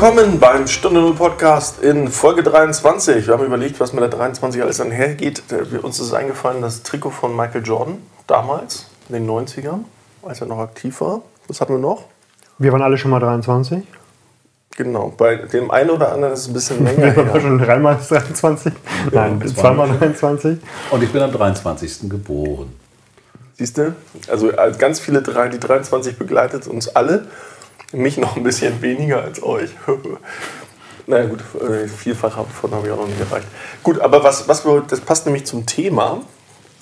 Willkommen beim Stunde Null Podcast in Folge 23. Wir haben überlegt, was mit der 23 alles einhergeht. Uns ist eingefallen, das Trikot von Michael Jordan damals, in den 90ern, als er noch aktiv war. Was hatten wir noch? Wir waren alle schon mal 23. Genau, bei dem einen oder anderen ist es ein bisschen länger. Wir waren schon dreimal 23. Nein, Ja, zweimal 23. Und ich bin am 23. geboren. Siehst du? Also als ganz viele drei, die 23 begleitet uns alle. Mich noch ein bisschen weniger als euch. naja gut, äh, vielfach davon habe ich auch noch nicht erreicht. Gut, aber was, was wir, das passt nämlich zum Thema.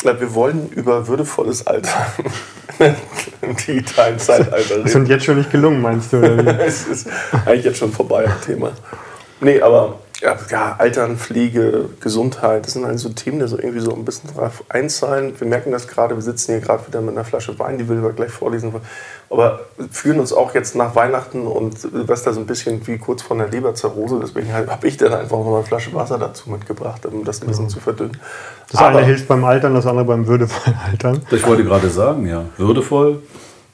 Äh, Wir wollen über würdevolles Alter im digitalen Zeitalter Das reden. sind jetzt schon nicht gelungen, meinst du? Es ist eigentlich jetzt schon vorbei, das Thema. Nee, aber ja, ja, Altern, Pflege, Gesundheit, das sind halt so Themen, die so irgendwie so ein bisschen drauf einzahlen. Wir merken das gerade, wir sitzen hier gerade wieder mit einer Flasche Wein, die will wir gleich vorlesen. Aber fühlen uns auch jetzt nach Weihnachten und Silvester so ein bisschen wie kurz vor der Leberzirrhose. Deswegen habe ich dann einfach noch eine Flasche Wasser dazu mitgebracht, um das ein bisschen zu verdünnen. Das Aber- eine hilft beim Altern, das andere beim würdevollen Altern. Ich wollte gerade sagen, ja, würdevoll.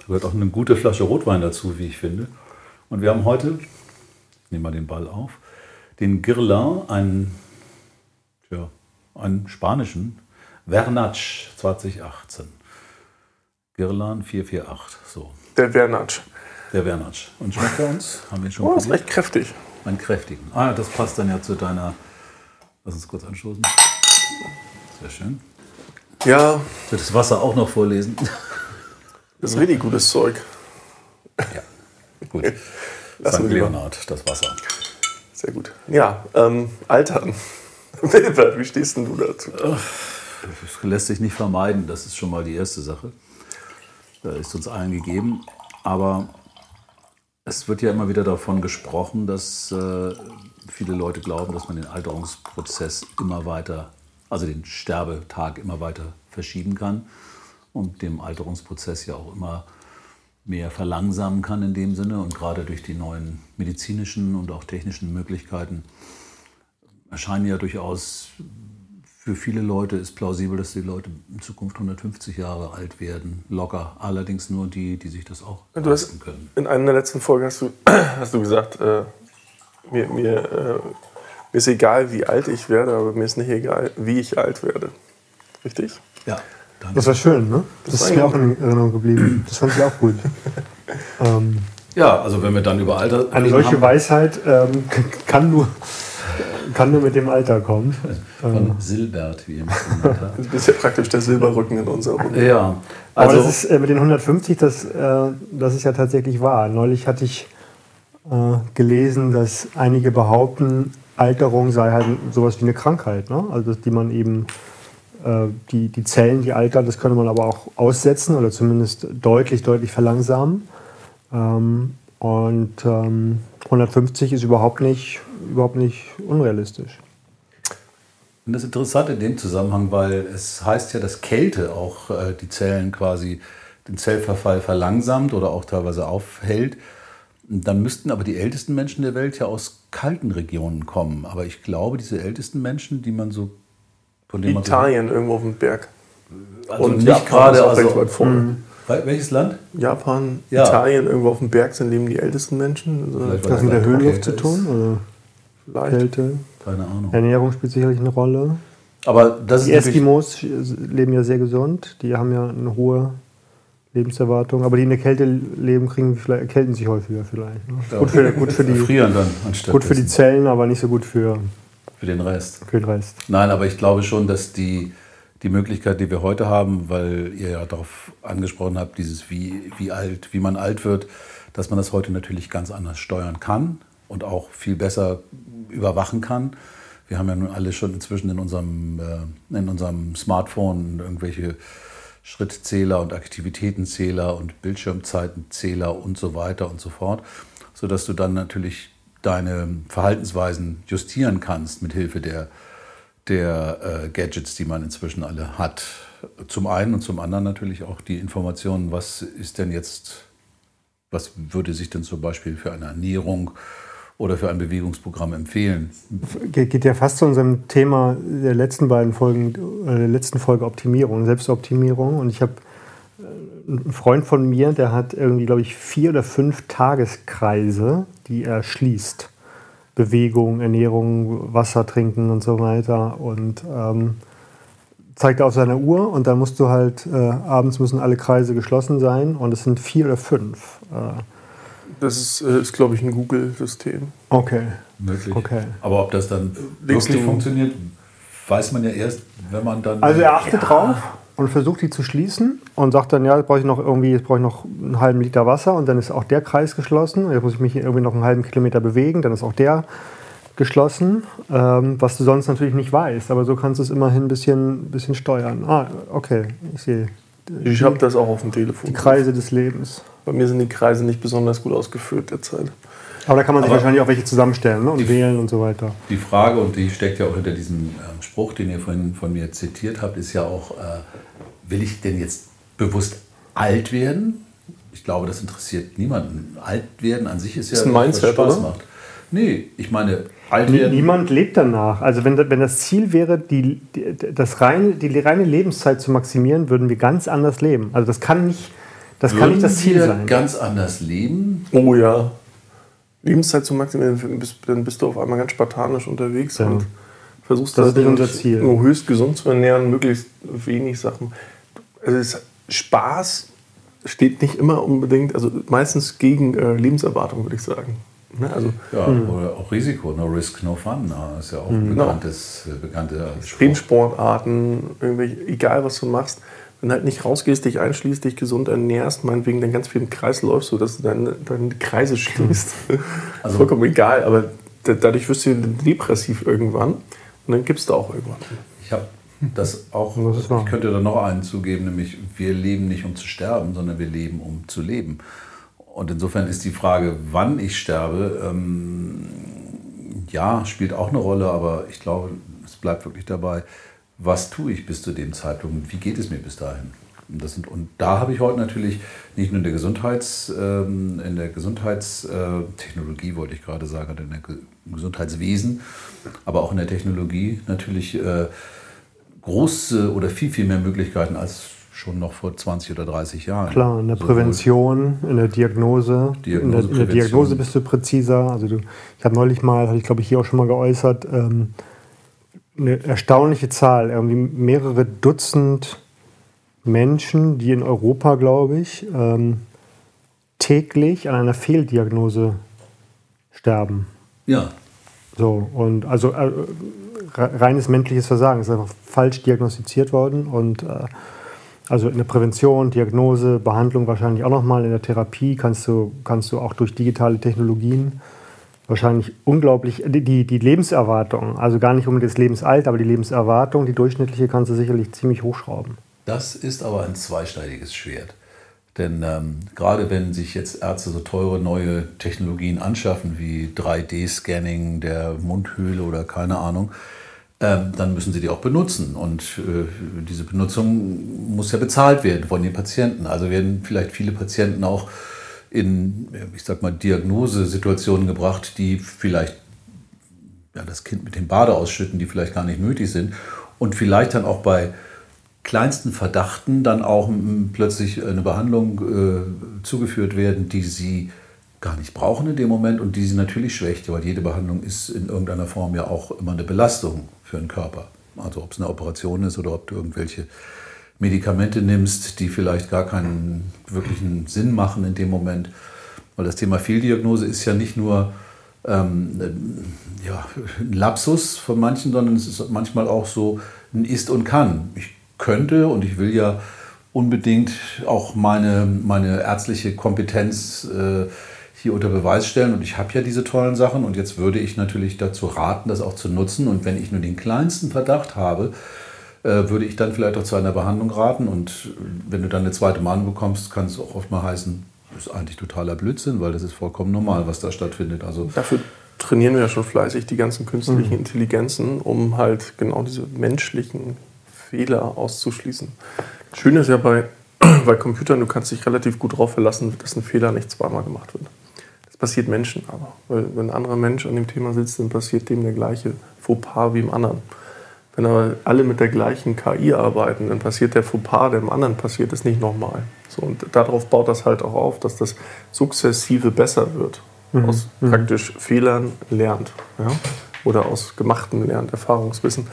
Da gehört auch eine gute Flasche Rotwein dazu, wie ich finde. Und wir haben heute, ich nehme mal den Ball auf, den Guerlain, einen, tja, einen spanischen Vernatsch 2018. Guerlain 448, so. Der Wernatsch. Der Vernatsch. Und schmeckt er uns? Haben wir schon Oh, das ist probiert? echt kräftig. Einen kräftigen. Ah, das passt dann ja zu deiner. Lass uns kurz anstoßen. Sehr schön. Ja, Ich will das Wasser auch noch vorlesen. das ist richtig gutes Zeug. Gut. Lassen St. wir lieber. Leonhard, das Wasser. Sehr gut. Ja, ähm, Altern. Wilbert, wie stehst denn du dazu? Das lässt sich nicht vermeiden, das ist schon mal die erste Sache. Da ist uns allen gegeben. Aber es wird ja immer wieder davon gesprochen, dass äh, viele Leute glauben, dass man den Alterungsprozess immer weiter, also den Sterbetag immer weiter verschieben kann und dem Alterungsprozess ja auch immer mehr verlangsamen kann in dem Sinne. Und gerade durch die neuen medizinischen und auch technischen Möglichkeiten erscheinen ja durchaus für viele Leute ist plausibel, dass die Leute in Zukunft 150 Jahre alt werden, locker. Allerdings nur die, die sich das auch Du leisten können. in einer der letzten Folgen hast du, hast du gesagt, äh, mir, mir, äh, mir ist egal, wie alt ich werde, aber mir ist nicht egal, wie ich alt werde. Richtig? Ja, danke. Das war schön, ne? Das, war ist mir auch in Erinnerung geblieben. Das fand ich auch gut. ähm, ja, also wenn wir dann über Alter eine solche haben- Weisheit ähm, kann, nur, kann nur mit dem Alter kommen. von Silbert, wie habt. Du bist ja praktisch der Silberrücken in unserer Runde. Ja, Aber also das ist äh, mit den 150, das, äh, das ist ja tatsächlich wahr. Neulich hatte ich äh, gelesen, dass einige behaupten, Alterung sei halt sowas wie eine Krankheit. Ne? Also die man eben, die, die Zellen, die altern, das könnte man aber auch aussetzen oder zumindest deutlich, deutlich verlangsamen. Ähm, und ähm, 150 ist überhaupt nicht, überhaupt nicht unrealistisch. Und das ist interessant in dem Zusammenhang, weil es heißt ja, dass Kälte auch äh, die Zellen quasi den Zellverfall verlangsamt oder auch teilweise aufhält. Dann müssten aber die ältesten Menschen der Welt ja aus kalten Regionen kommen. Aber ich glaube, diese ältesten Menschen, die man so von man Italien irgendwo auf dem Berg. so, also Und nicht gerade ist auch recht weit also, vorne. Wel- welches Land? Japan, Ja. Italien, irgendwo auf dem Berg sind leben die ältesten Menschen. Also Vielleicht Hat das mit der Okay, Höhenluft zu tun? Oder vielleicht. Kälte? Keine Ahnung. Ernährung spielt sicherlich eine Rolle. Aber das ist Die natürlich, Eskimos leben ja sehr gesund, die haben ja eine hohe Lebenserwartung, aber die in der Kälte leben, kriegen vielleicht, erkälten sich häufiger vielleicht. Ne? Ja. Gut, für, gut, für die, frieren dann anstatt gut für die Zellen, aber nicht so gut für, für den Rest. für den Rest. Nein, aber ich glaube schon, dass die, die Möglichkeit, die wir heute haben, weil ihr ja darauf angesprochen habt, dieses wie, wie alt, wie man alt wird, dass man das heute natürlich ganz anders steuern kann und auch viel besser überwachen kann. Wir haben ja nun alle schon inzwischen in unserem, äh, in unserem Smartphone irgendwelche Schrittzähler und Aktivitätenzähler und Bildschirmzeitenzähler und so weiter und so fort, sodass du dann natürlich deine Verhaltensweisen justieren kannst mit Hilfe der, der äh, Gadgets, die man inzwischen alle hat. Zum einen und zum anderen natürlich auch die Informationen, was ist denn jetzt, was würde sich denn zum Beispiel für eine Ernährung oder für ein Bewegungsprogramm empfehlen. Ge- Geht ja fast zu unserem Thema der letzten beiden Folgen, äh, der letzten Folge Optimierung, Selbstoptimierung. Und ich habe ein Freund von mir, der hat irgendwie, glaube ich, vier oder fünf Tageskreise, die er schließt. Bewegung, Ernährung, Wasser trinken und so weiter. Und ähm, zeigt er auf seiner Uhr und dann musst du halt, äh, abends müssen alle Kreise geschlossen sein und es sind vier oder fünf. Äh, das ist, äh, ist glaube ich, ein Google-System. Okay. Möglich. Okay. Aber ob das dann wirklich funktioniert, weiß man ja erst, wenn man dann. Also er achtet drauf und versucht die zu schließen und sagt dann, ja, jetzt brauche ich noch irgendwie, jetzt brauche ich noch einen halben Liter Wasser und dann ist auch der Kreis geschlossen. Jetzt muss ich mich irgendwie noch einen halben Kilometer bewegen, dann ist auch der geschlossen, ähm, was du sonst natürlich nicht weißt. Aber so kannst du es immerhin ein bisschen, bisschen steuern. Ah, okay, ich sehe. Ich habe das auch auf dem Telefon. Die Kreise des Lebens. Bei mir sind die Kreise nicht besonders gut ausgeführt derzeit. Aber da kann man sich Aber- wahrscheinlich auch welche zusammenstellen ne? und wählen und so weiter. Die Frage, und die steckt ja auch hinter diesem ähm, Spruch, den ihr vorhin von mir zitiert habt, ist ja auch, äh, will ich denn jetzt bewusst alt werden? Ich glaube, das interessiert niemanden. Alt werden an sich ist ja Ist ein Mindset, was Spaß oder? macht. Nee, ich meine, alt werden. Niemand lebt danach. Also wenn, wenn das Ziel wäre, die, das reine, die reine Lebenszeit zu maximieren, würden wir ganz anders leben. Also das kann nicht das, kann würden nicht das Ziel wir sein. ganz anders leben. Oh ja. Lebenszeit zu maximieren, dann bist, dann bist du auf einmal ganz spartanisch unterwegs Ja. und versuchst Das nicht dich unser Ziel. nur höchst gesund zu ernähren, möglichst wenig Sachen. Also es, Spaß steht nicht immer unbedingt, also meistens gegen äh, Lebenserwartung, würde ich sagen. Ne? Also Ja, oder auch Risiko, no risk, no fun. na, ist ja auch ein bekanntes, äh, bekannter Spruch. Extremsportarten, irgendwelche, egal was du machst, wenn du halt nicht rausgehst, dich einschließt, dich gesund ernährst, meinetwegen dann ganz viel im Kreis läufst, sodass du deine, deine Kreise schließt. Also vollkommen egal, aber da, dadurch wirst du depressiv irgendwann und dann gibst du auch irgendwann. Ich habe das auch, Das ich könnte da noch einen zugeben, nämlich wir leben nicht um zu sterben, sondern wir leben um zu leben. Und insofern ist die Frage, wann ich sterbe, ähm, ja, spielt auch eine Rolle, aber ich glaube, es bleibt wirklich dabei, was tue ich bis zu dem Zeitpunkt und wie geht es mir bis dahin. Und, sind, und da habe ich heute natürlich nicht nur in der Gesundheits, ähm, in der Gesundheitstechnologie, wollte ich gerade sagen, in der Ge- Gesundheitswesen, aber auch in der Technologie natürlich äh, große oder viel, viel mehr Möglichkeiten als schon noch vor 20 oder 30 Jahren. Klar, in der Prävention, in der Diagnose. Diagnose, in, der, in der. Diagnose bist du präziser. Also du, ich habe neulich mal, hatte ich glaube ich hier auch schon mal geäußert, ähm, eine erstaunliche Zahl, irgendwie mehrere Dutzend Menschen, die in Europa, glaube ich, ähm, täglich an einer Fehldiagnose sterben. Ja, So, und also äh, re- reines menschliches Versagen. Ist einfach falsch diagnostiziert worden und äh, also in der Prävention, Diagnose, Behandlung wahrscheinlich auch nochmal, in der Therapie kannst du, kannst du auch durch digitale Technologien wahrscheinlich unglaublich, die, die Lebenserwartung, also gar nicht unbedingt das Lebensalter, aber die Lebenserwartung, die durchschnittliche kannst du sicherlich ziemlich hochschrauben. Das ist aber ein zweischneidiges Schwert. Denn ähm, gerade wenn sich jetzt Ärzte so teure neue Technologien anschaffen, wie 3D-Scanning der Mundhöhle oder keine Ahnung, ähm, dann müssen sie die auch benutzen. Und äh, diese Benutzung muss ja bezahlt werden von den Patienten. Also werden vielleicht viele Patienten auch in, ich sag mal, Diagnosesituationen gebracht, die vielleicht ja, das Kind mit dem Bade ausschütten, die vielleicht gar nicht nötig sind. Und vielleicht dann auch bei kleinsten Verdachten dann auch plötzlich eine Behandlung äh, zugeführt werden, die sie gar nicht brauchen in dem Moment und die sie natürlich schwächt, weil jede Behandlung ist in irgendeiner Form ja auch immer eine Belastung für den Körper. Also ob es eine Operation ist oder ob du irgendwelche Medikamente nimmst, die vielleicht gar keinen wirklichen Sinn machen in dem Moment. Weil das Thema Fehldiagnose ist ja nicht nur ähm, ja, ein Lapsus von manchen, sondern es ist manchmal auch so ein Ist und Kann. Ich könnte und ich will ja unbedingt auch meine, meine ärztliche Kompetenz äh, hier unter Beweis stellen und ich habe ja diese tollen Sachen und jetzt würde ich natürlich dazu raten, das auch zu nutzen und wenn ich nur den kleinsten Verdacht habe, äh, würde ich dann vielleicht auch zu einer Behandlung raten und wenn du dann eine zweite Meinung bekommst, kann es auch oft mal heißen, das ist eigentlich totaler Blödsinn, weil das ist vollkommen normal, was da stattfindet. Also Dafür trainieren wir ja schon fleißig die ganzen künstlichen Intelligenzen, um halt genau diese menschlichen Fehler auszuschließen. Schön ist ja bei, bei Computern, du kannst dich relativ gut darauf verlassen, dass ein Fehler nicht zweimal gemacht wird. Das passiert Menschen aber. Weil wenn ein anderer Mensch an dem Thema sitzt, dann passiert dem der gleiche Fauxpas wie im anderen. Wenn aber alle mit der gleichen KI arbeiten, dann passiert der Fauxpas, der dem anderen passiert, ist nicht nochmal. So, und darauf baut das halt auch auf, dass das sukzessive besser wird. Mhm. Aus mhm. praktisch Fehlern lernt. Ja? Oder aus gemachten lernt, Erfahrungswissen.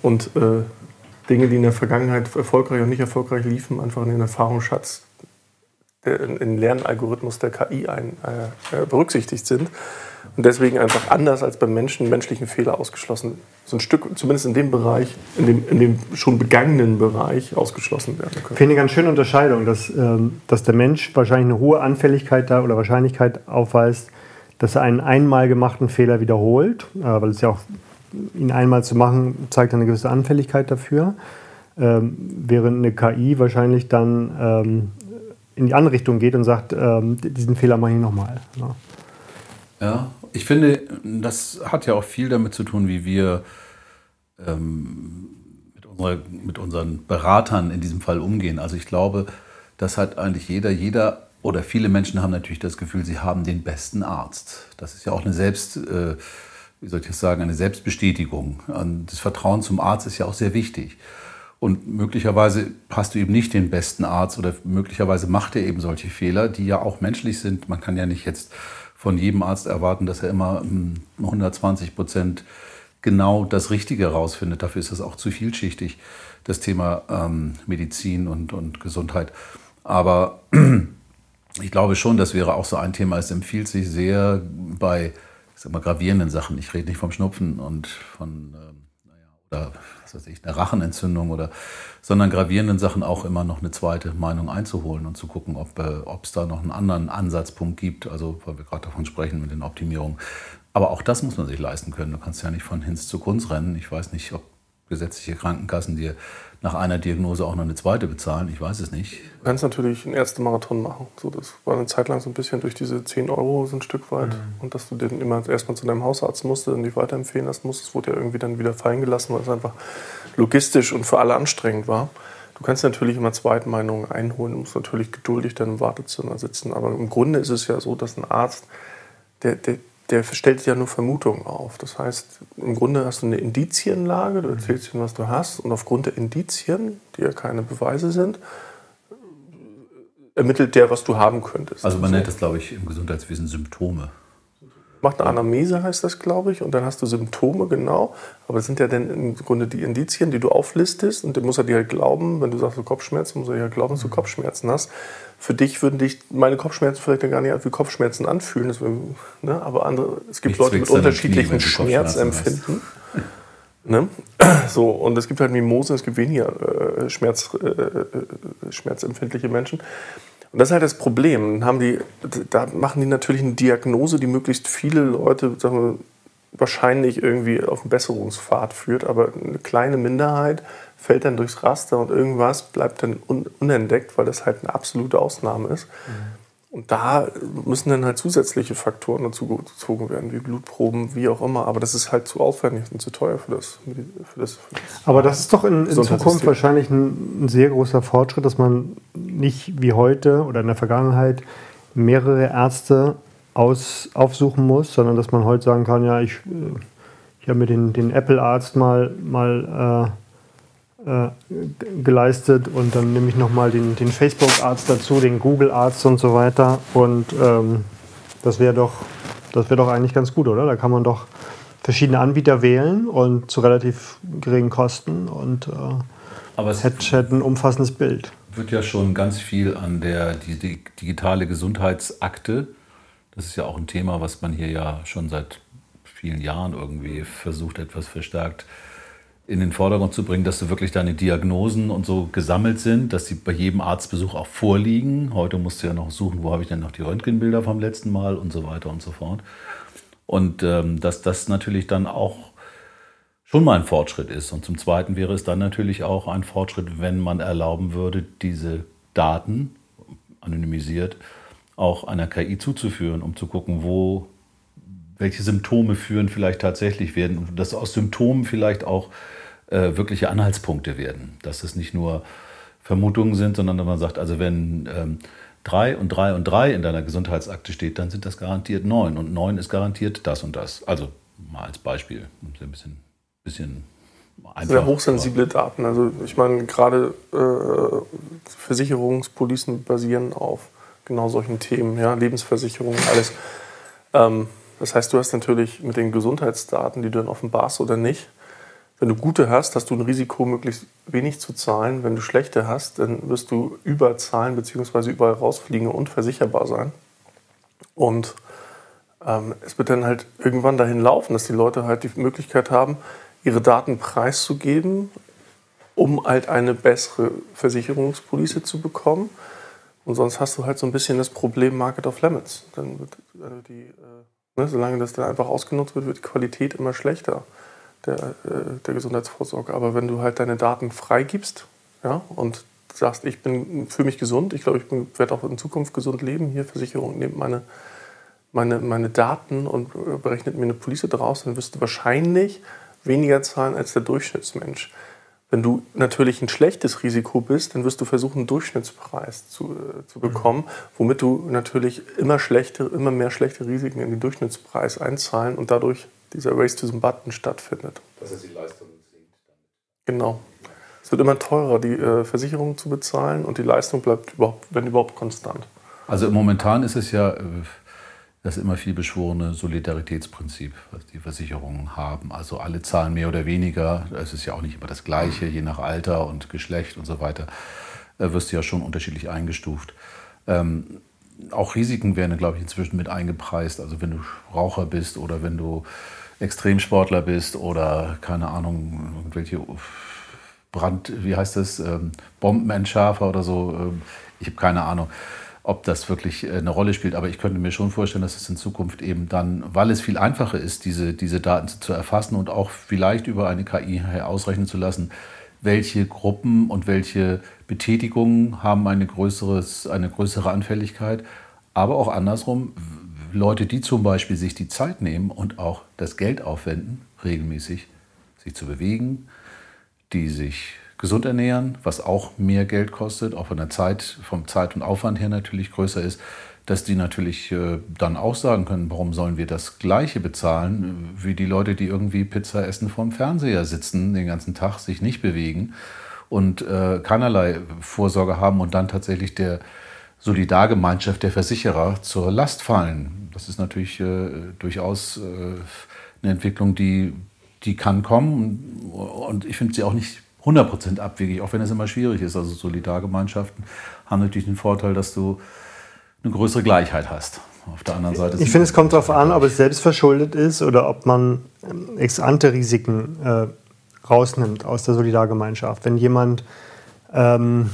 Und äh, Dinge, die in der Vergangenheit erfolgreich und nicht erfolgreich liefen, einfach in den Erfahrungsschatz, in den Lernalgorithmus der KI ein, äh, berücksichtigt sind und deswegen einfach anders als beim Menschen menschlichen Fehler ausgeschlossen, so ein Stück, zumindest in dem Bereich, in dem, in dem schon begangenen Bereich ausgeschlossen werden können. Ich finde eine ganz schöne Unterscheidung, dass, ähm, dass der Mensch wahrscheinlich eine hohe Anfälligkeit da oder Wahrscheinlichkeit aufweist, dass er einen einmal gemachten Fehler wiederholt, äh, weil es ja auch ihn einmal zu machen, zeigt eine gewisse Anfälligkeit dafür. Ähm, während eine KI wahrscheinlich dann ähm, in die andere Richtung geht und sagt, ähm, diesen Fehler mache ich nochmal. Ja. ja, ich finde, das hat ja auch viel damit zu tun, wie wir ähm, mit, unserer, mit unseren Beratern in diesem Fall umgehen. Also ich glaube, das hat eigentlich jeder, jeder oder viele Menschen haben natürlich das Gefühl, sie haben den besten Arzt. Das ist ja auch eine Selbst, äh, wie soll ich das sagen, eine Selbstbestätigung. Und das Vertrauen zum Arzt ist ja auch sehr wichtig. Und möglicherweise hast du eben nicht den besten Arzt oder möglicherweise macht er eben solche Fehler, die ja auch menschlich sind. Man kann ja nicht jetzt von jedem Arzt erwarten, dass er immer 120 hm, Prozent genau das Richtige herausfindet. Dafür ist das auch zu vielschichtig, das Thema ähm, Medizin und, und Gesundheit. Aber ich glaube schon, das wäre auch so ein Thema. Es empfiehlt sich sehr bei ich sag mal, gravierenden Sachen. Ich rede nicht vom Schnupfen und von, ähm, naja, oder was weiß ich, einer Rachenentzündung oder, sondern gravierenden Sachen auch immer noch eine zweite Meinung einzuholen und zu gucken, ob äh, es da noch einen anderen Ansatzpunkt gibt. Also, weil wir gerade davon sprechen mit den Optimierungen. Aber auch das muss man sich leisten können. Du kannst ja nicht von Hinz zu Kunz rennen. Ich weiß nicht, ob gesetzliche Krankenkassen dir nach einer Diagnose auch noch eine zweite bezahlen. Ich weiß es nicht. Du kannst natürlich einen Ärztemarathon machen. So, das war eine Zeit lang so ein bisschen durch diese 10 Euro so ein Stück weit. Mhm. Und dass du den immer erstmal zu deinem Hausarzt musstest und dich weiterempfehlen lassen musstest, wurde ja irgendwie dann wieder fallen gelassen, weil es einfach logistisch und für alle anstrengend war. Du kannst natürlich immer Zweitmeinungen einholen, du musst natürlich geduldig dann im Wartezimmer sitzen. Aber im Grunde ist es ja so, dass ein Arzt, der, der, der stellt ja nur Vermutungen auf. Das heißt, im Grunde hast du eine Indizienlage, du erzählst ihm, was du hast, und aufgrund der Indizien, die ja keine Beweise sind, ermittelt der, was du haben könntest. Also man nennt das, glaube ich, im Gesundheitswesen Symptome macht eine Anamnese, heißt das, glaube ich, und dann hast du Symptome, genau. Aber das sind ja dann im Grunde die Indizien, die du auflistest und dann muss er dir halt glauben, wenn du sagst, du Kopfschmerzen, muss er dir halt glauben, dass du Kopfschmerzen hast. Für dich würden dich meine Kopfschmerzen vielleicht gar nicht wie Kopfschmerzen anfühlen, das, ne? aber andere, es gibt Leute mit unterschiedlichen Schmerzempfinden. Ne? So, und es gibt halt Mimosen, es gibt weniger äh, Schmerz, äh, äh, schmerzempfindliche Menschen. Und das ist halt das Problem. Haben die, da machen die natürlich eine Diagnose, die möglichst viele Leute wir, wahrscheinlich irgendwie auf einen Besserungspfad führt, aber eine kleine Minderheit fällt dann durchs Raster und irgendwas bleibt dann unentdeckt, weil das halt eine absolute Ausnahme ist. Mhm. Und da müssen dann halt zusätzliche Faktoren dazu gezogen werden, wie Blutproben, wie auch immer. Aber das ist halt zu aufwendig und zu teuer für das. Für das, für das Aber das ist doch in, in Zukunft wahrscheinlich ein, ein, sehr großer Fortschritt, dass man nicht wie heute oder in der Vergangenheit mehrere Ärzte aus, aufsuchen muss, sondern dass man heute sagen kann, ja, ich, äh, ich habe mir den, den Apple-Arzt mal, mal äh, äh, geleistet und dann nehme ich nochmal den, den Facebook-Arzt dazu, den Google-Arzt und so weiter. Und ähm, das wäre doch, wär doch eigentlich ganz gut, oder? Da kann man doch verschiedene Anbieter wählen und zu relativ geringen Kosten und äh, Aber es hätte, hätte ein umfassendes Bild. Wird ja schon ganz viel an der die, die digitale Gesundheitsakte. Das ist ja auch ein Thema, was man hier ja schon seit vielen Jahren irgendwie versucht, etwas verstärkt äh, in den Vordergrund zu bringen, dass du wirklich deine Diagnosen und so gesammelt sind, dass sie bei jedem Arztbesuch auch vorliegen. Heute musst du ja noch suchen, wo habe ich denn noch die Röntgenbilder vom letzten Mal und so weiter und so fort. Und ähm, dass das natürlich dann auch schon mal ein Fortschritt ist. Und zum Zweiten wäre es dann natürlich auch ein Fortschritt, wenn man erlauben würde, diese Daten anonymisiert auch einer KI zuzuführen, um zu gucken, wo welche Symptome führen vielleicht tatsächlich werden und dass aus Symptomen vielleicht auch äh, wirkliche Anhaltspunkte werden. Dass es nicht nur Vermutungen sind, sondern dass man sagt, also wenn ähm, drei und drei und drei in deiner Gesundheitsakte steht, dann sind das garantiert neun und neun ist garantiert das und das. Also mal als Beispiel, um es ein bisschen, bisschen Einfach, sehr hochsensible Daten. Also ich meine, gerade äh, Versicherungspolicen basieren auf genau solchen Themen, ja, Lebensversicherungen, alles. Ähm, das heißt, du hast natürlich mit den Gesundheitsdaten, die du dann offenbarst oder nicht, wenn du gute hast, hast du ein Risiko, möglichst wenig zu zahlen. Wenn du schlechte hast, dann wirst du überzahlen bzw. überall rausfliegen und versicherbar sein. Und ähm, es wird dann halt irgendwann dahin laufen, dass die Leute halt die Möglichkeit haben, ihre Daten preiszugeben, um halt eine bessere Versicherungspolice zu bekommen. Und sonst hast du halt so ein bisschen das Problem Market of Limits. Dann wird also die, äh, ne, solange das dann einfach ausgenutzt wird, wird die Qualität immer schlechter der, äh, der Gesundheitsvorsorge. Aber wenn du halt deine Daten freigibst ja, und sagst, ich bin für mich gesund, ich glaube, ich werde auch in Zukunft gesund leben, hier Versicherung nimmt meine, meine, meine Daten und äh, berechnet mir eine Police draus, dann wirst du wahrscheinlich weniger zahlen als der Durchschnittsmensch. Wenn du natürlich ein schlechtes Risiko bist, dann wirst du versuchen, einen Durchschnittspreis zu, äh, zu bekommen, womit du natürlich immer, schlechte, immer mehr schlechte Risiken in den Durchschnittspreis einzahlen und dadurch dieser Race to the Button stattfindet. Das heißt, die Leistung sinkt. Genau. Es wird immer teurer, die äh, Versicherung zu bezahlen und die Leistung bleibt überhaupt, wenn überhaupt konstant. Also momentan ist es ja äh, das immer viel beschworene Solidaritätsprinzip, was die Versicherungen haben. Also alle zahlen mehr oder weniger. Es ist ja auch nicht immer das Gleiche, je nach Alter und Geschlecht und so weiter. Äh, wirst du ja schon unterschiedlich eingestuft. Ähm, auch Risiken werden, glaube ich, inzwischen mit eingepreist. Also wenn du Raucher bist oder wenn du Extremsportler bist oder keine Ahnung, irgendwelche Brand, wie heißt das, ähm, Bombenentschärfer oder so. Ähm, ich habe keine Ahnung, ob das wirklich äh, eine Rolle spielt. Aber ich könnte mir schon vorstellen, dass es in Zukunft eben dann, weil es viel einfacher ist, diese, diese Daten zu erfassen und auch vielleicht über eine KI ausrechnen zu lassen, welche Gruppen und welche Betätigungen haben eine, größeres, eine größere Anfälligkeit. Aber auch andersrum, Leute, die zum Beispiel sich die Zeit nehmen und auch das Geld aufwenden, regelmäßig sich zu bewegen, die sich gesund ernähren, was auch mehr Geld kostet, auch von der Zeit, vom Zeit und Aufwand her natürlich größer ist, dass die natürlich äh, dann auch sagen können, warum sollen wir das Gleiche bezahlen wie die Leute, die irgendwie Pizza essen vorm Fernseher sitzen den ganzen Tag, sich nicht bewegen und äh, keinerlei Vorsorge haben und dann tatsächlich der Solidargemeinschaft der Versicherer zur Last fallen. Das ist natürlich äh, durchaus äh, eine Entwicklung, die, die kann kommen und ich finde sie auch nicht 100% abwegig, auch wenn es immer schwierig ist. Also Solidargemeinschaften haben natürlich den Vorteil, dass du eine größere Gleichheit hast. Auf der anderen Seite. Ich finde, es kommt darauf an, ob es selbst verschuldet ist oder ob man ähm, Ex-ante-Risiken äh, rausnimmt aus der Solidargemeinschaft. Wenn jemand ähm,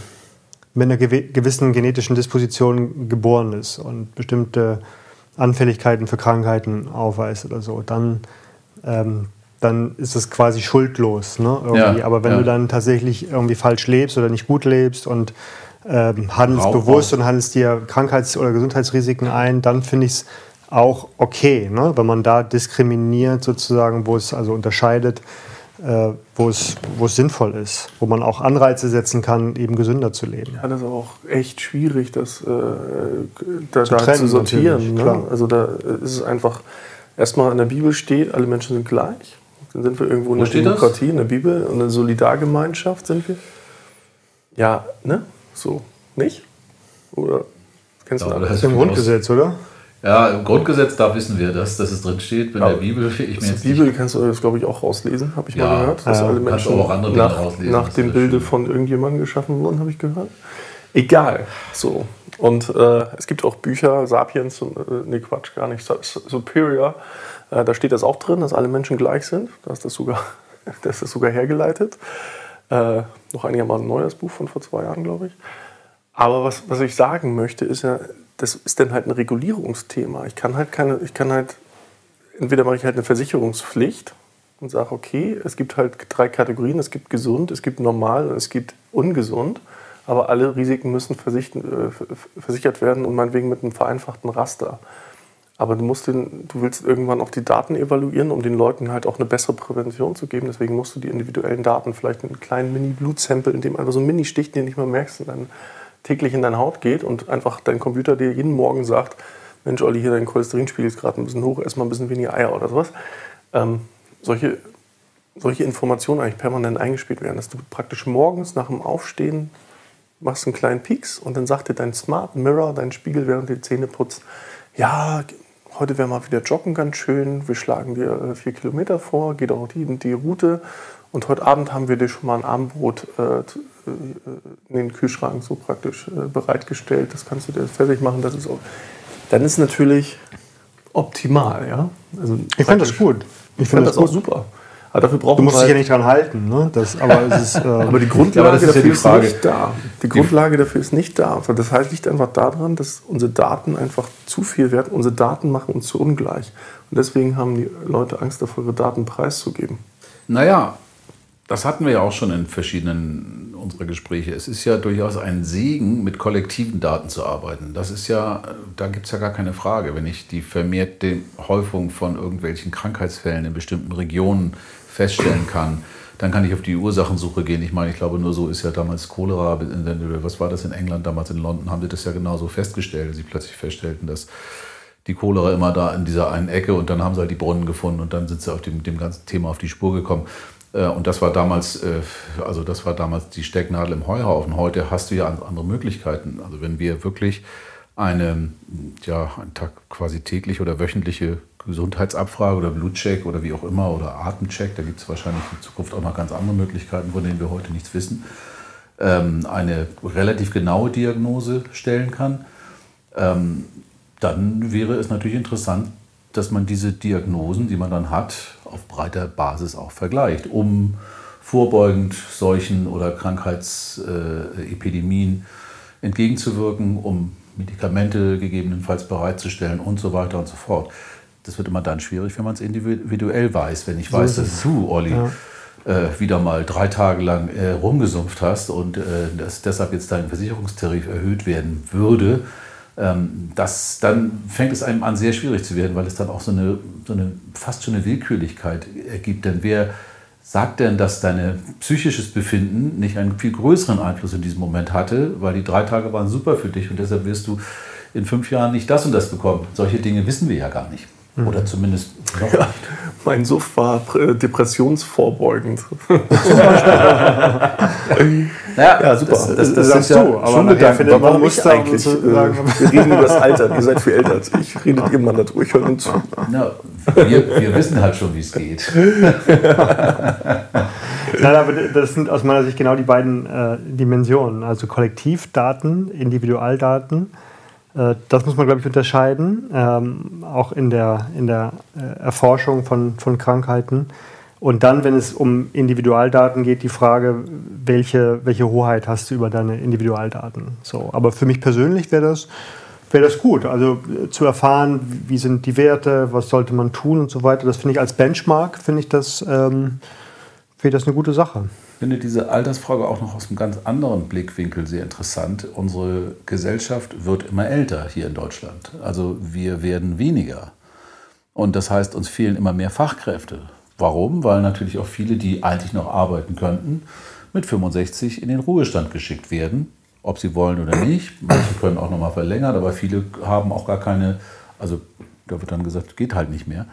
mit einer gewissen genetischen Disposition geboren ist und bestimmte Anfälligkeiten für Krankheiten aufweist oder so, dann, ähm, dann ist das quasi schuldlos. Ne, ja, Aber wenn ja. du dann tatsächlich irgendwie falsch lebst oder nicht gut lebst und ähm, handelst Rauch, bewusst und handelst dir Krankheits- oder Gesundheitsrisiken ein, dann finde ich es auch okay, ne? wenn man da diskriminiert sozusagen, wo es also unterscheidet, äh, wo, es, wo es sinnvoll ist, wo man auch Anreize setzen kann, eben gesünder zu leben. Ja, das ist auch echt schwierig, das äh, da, zu, da zu sortieren. Ne? Also da ist es einfach, erstmal in der Bibel steht, alle Menschen sind gleich. Dann sind wir irgendwo in der Demokratie, das? in der Bibel und in der Solidargemeinschaft sind wir. Ja, ne? So, nicht? Oder kennst du ja, das? Das ist im Grundgesetz, oder? Ja, im Grundgesetz, da wissen wir das, dass es drin steht. In ja, der Bibel, ich mir jetzt Bibel kannst du das, glaube ich, auch rauslesen, habe ich ja, mal gehört. Dass ja, alle Menschen auch andere nach, rauslesen, nach dem Bilde von irgendjemandem geschaffen wurden, habe ich gehört. Egal. So. Und äh, es gibt auch Bücher, Sapiens, äh, nee, Quatsch, gar nicht, Superior. Äh, da steht das auch drin, dass alle Menschen gleich sind. Da ist das sogar, das ist sogar hergeleitet. Äh, noch einigermaßen neu, das Buch von vor zwei Jahren, glaube ich. Aber was, was ich sagen möchte, ist ja, das ist dann halt ein Regulierungsthema. Ich kann halt keine, ich kann halt, entweder mache ich halt eine Versicherungspflicht und sage, okay, es gibt halt drei Kategorien, es gibt gesund, es gibt normal und es gibt ungesund, aber alle Risiken müssen äh, versichert werden und meinetwegen mit einem vereinfachten Raster. Aber du musst den, du willst irgendwann auch die Daten evaluieren, um den Leuten halt auch eine bessere Prävention zu geben. Deswegen musst du die individuellen Daten, vielleicht einen kleinen Mini-Blutsample, in dem einfach so ein Mini-Stich, den du nicht mehr merkst, und dann täglich in deine Haut geht und einfach dein Computer dir jeden Morgen sagt, Mensch, Olli, hier dein Cholesterinspiegel ist gerade ein bisschen hoch, ess mal ein bisschen weniger Eier oder sowas. Ähm, solche solche Informationen eigentlich permanent eingespielt werden, dass du praktisch morgens nach dem Aufstehen machst einen kleinen Peaks und dann sagt dir dein Smart Mirror, dein Spiegel, während du die Zähne putzt, ja, heute wäre mal wieder joggen ganz schön, wir schlagen dir äh, vier Kilometer vor, geht auch die, die Route und heute Abend haben wir dir schon mal ein Abendbrot äh in den Kühlschrank so praktisch äh, bereitgestellt, das kannst du dir fertig machen, das ist auch, dann ist natürlich optimal, ja. Also ich finde das gut. Ich finde das, das auch super. Aber dafür brauchen du musst dich ja nicht dran halten. Ne? Das, aber, ist, äh aber, die Grundlage ja, dafür ja die ist nicht da. Die Grundlage dafür ist nicht da. Das heißt, liegt einfach daran, dass unsere Daten einfach zu viel werden. Unsere Daten machen uns zu ungleich. Und deswegen haben die Leute Angst davor, ihre Daten preiszugeben. Naja, das hatten wir ja auch schon in verschiedenen unserer Gespräche. Es ist ja durchaus ein Segen, mit kollektiven Daten zu arbeiten. Das ist ja, da gibt es ja gar keine Frage. Wenn ich die vermehrte Häufung von irgendwelchen Krankheitsfällen in bestimmten Regionen feststellen kann, dann kann ich auf die Ursachensuche gehen. Ich meine, ich glaube, nur so ist ja damals Cholera, was war das in England, damals in London, haben sie das ja genauso festgestellt, sie plötzlich feststellten, dass die Cholera immer da in dieser einen Ecke und dann haben sie halt die Brunnen gefunden und dann sind sie auf dem, dem ganzen Thema auf die Spur gekommen. Äh, und das war damals, äh, also das war damals die Stecknadel im Heuhaufen. Heute hast du ja andere Möglichkeiten. Also wenn wir wirklich eine, ja, einen Tag quasi täglich oder wöchentliche Gesundheitsabfrage oder Blutcheck oder wie auch immer oder Atemcheck, da gibt es wahrscheinlich in Zukunft auch noch ganz andere Möglichkeiten, von denen wir heute nichts wissen, ähm, eine relativ genaue Diagnose stellen kann, ähm, dann wäre es natürlich interessant, dass man diese Diagnosen, die man dann hat, auf breiter Basis auch vergleicht, um vorbeugend Seuchen oder Krankheitsepidemien entgegenzuwirken, um Medikamente gegebenenfalls bereitzustellen und so weiter und so fort. Das wird immer dann schwierig, wenn man es individuell weiß. Wenn ich so weiß, dass du, Olli, ja. äh, wieder mal drei Tage lang äh, rumgesumpft hast und äh, dass deshalb jetzt dein Versicherungstarif erhöht werden würde, ähm, das, dann fängt es einem an, sehr schwierig zu werden, weil es dann auch so eine, so eine fast schon eine Willkürlichkeit ergibt. Denn wer sagt denn, dass dein psychisches Befinden nicht einen viel größeren Einfluss in diesem Moment hatte, weil die drei Tage waren super für dich und deshalb wirst du in fünf Jahren nicht das und das bekommen. Solche Dinge wissen wir ja gar nicht. Mhm. Oder zumindest noch ja, Mein Suff war äh, depressionsvorbeugend. naja, ja, super. Das, das, das, ist ja so, aber schon Gedanken. Warum, warum ich eigentlich? Äh, wir reden über das Alter. Ihr seid viel älter als ich. Redet immer darüber. Ich höre zu. Na, wir, wir wissen halt schon, wie es geht. Nein, aber das sind aus meiner Sicht genau die beiden äh, Dimensionen. Also Kollektivdaten, Individualdaten äh, das muss man, glaube ich, unterscheiden, ähm, auch in der, in der äh, Erforschung von, von Krankheiten. Und dann, wenn es um Individualdaten geht, die Frage, welche, welche Hoheit hast du über deine Individualdaten? So, aber für mich persönlich wäre das, wär das gut. Also äh, zu erfahren, wie sind die Werte, was sollte man tun und so weiter. Das finde ich als Benchmark, finde ich das, ähm, find ich das eine gute Sache finde diese Altersfrage auch noch aus einem ganz anderen Blickwinkel sehr interessant. Unsere Gesellschaft wird immer älter hier in Deutschland. Also wir werden weniger. Und das heißt, uns fehlen immer mehr Fachkräfte. Warum? Weil natürlich auch viele, die eigentlich noch arbeiten könnten, mit 65 in den Ruhestand geschickt werden, ob sie wollen oder nicht. Manche können auch noch mal verlängern, aber viele haben auch gar keine, also da wird dann gesagt, geht halt nicht mehr.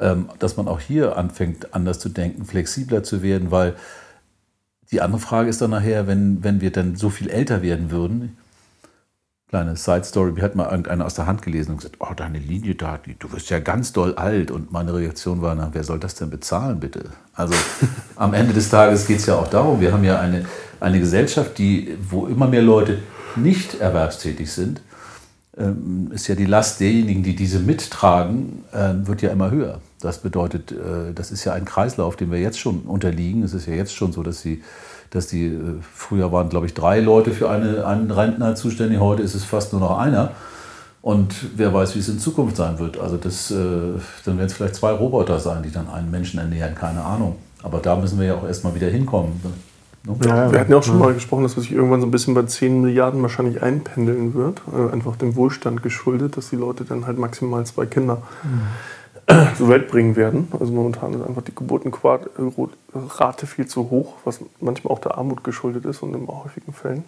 Ähm, dass man auch hier anfängt, anders zu denken, flexibler zu werden, weil die andere Frage ist dann nachher, wenn, wenn wir dann so viel älter werden würden, kleine Side Story, mir hat mal irgendeiner aus der Hand gelesen und gesagt, oh, deine Linie da, du wirst ja ganz doll alt. Und meine Reaktion war, na, wer soll das denn bezahlen, bitte? Also am Ende des Tages geht es ja auch darum, wir haben ja eine, eine Gesellschaft, die, wo immer mehr Leute nicht erwerbstätig sind, ist ja die Last derjenigen, die diese mittragen, äh, wird ja immer höher. Das bedeutet, äh, das ist ja ein Kreislauf, dem wir jetzt schon unterliegen. Es ist ja jetzt schon so, dass die, dass die äh, früher waren, glaube ich, drei Leute für eine, einen Rentner zuständig. Heute ist es fast nur noch einer. Und wer weiß, wie es in Zukunft sein wird. Also das, äh, dann werden es vielleicht zwei Roboter sein, die dann einen Menschen ernähren, keine Ahnung. Aber da müssen wir ja auch erstmal wieder hinkommen. Ne? Ja, wir hatten ja auch schon mal gesprochen, dass es sich irgendwann so ein bisschen bei 10 Milliarden wahrscheinlich einpendeln wird. Einfach dem Wohlstand geschuldet, dass die Leute dann halt maximal zwei Kinder mhm zur Welt bringen werden. Also momentan ist einfach die Geburtenrate viel zu hoch, was manchmal auch der Armut geschuldet ist und in häufigen Fällen.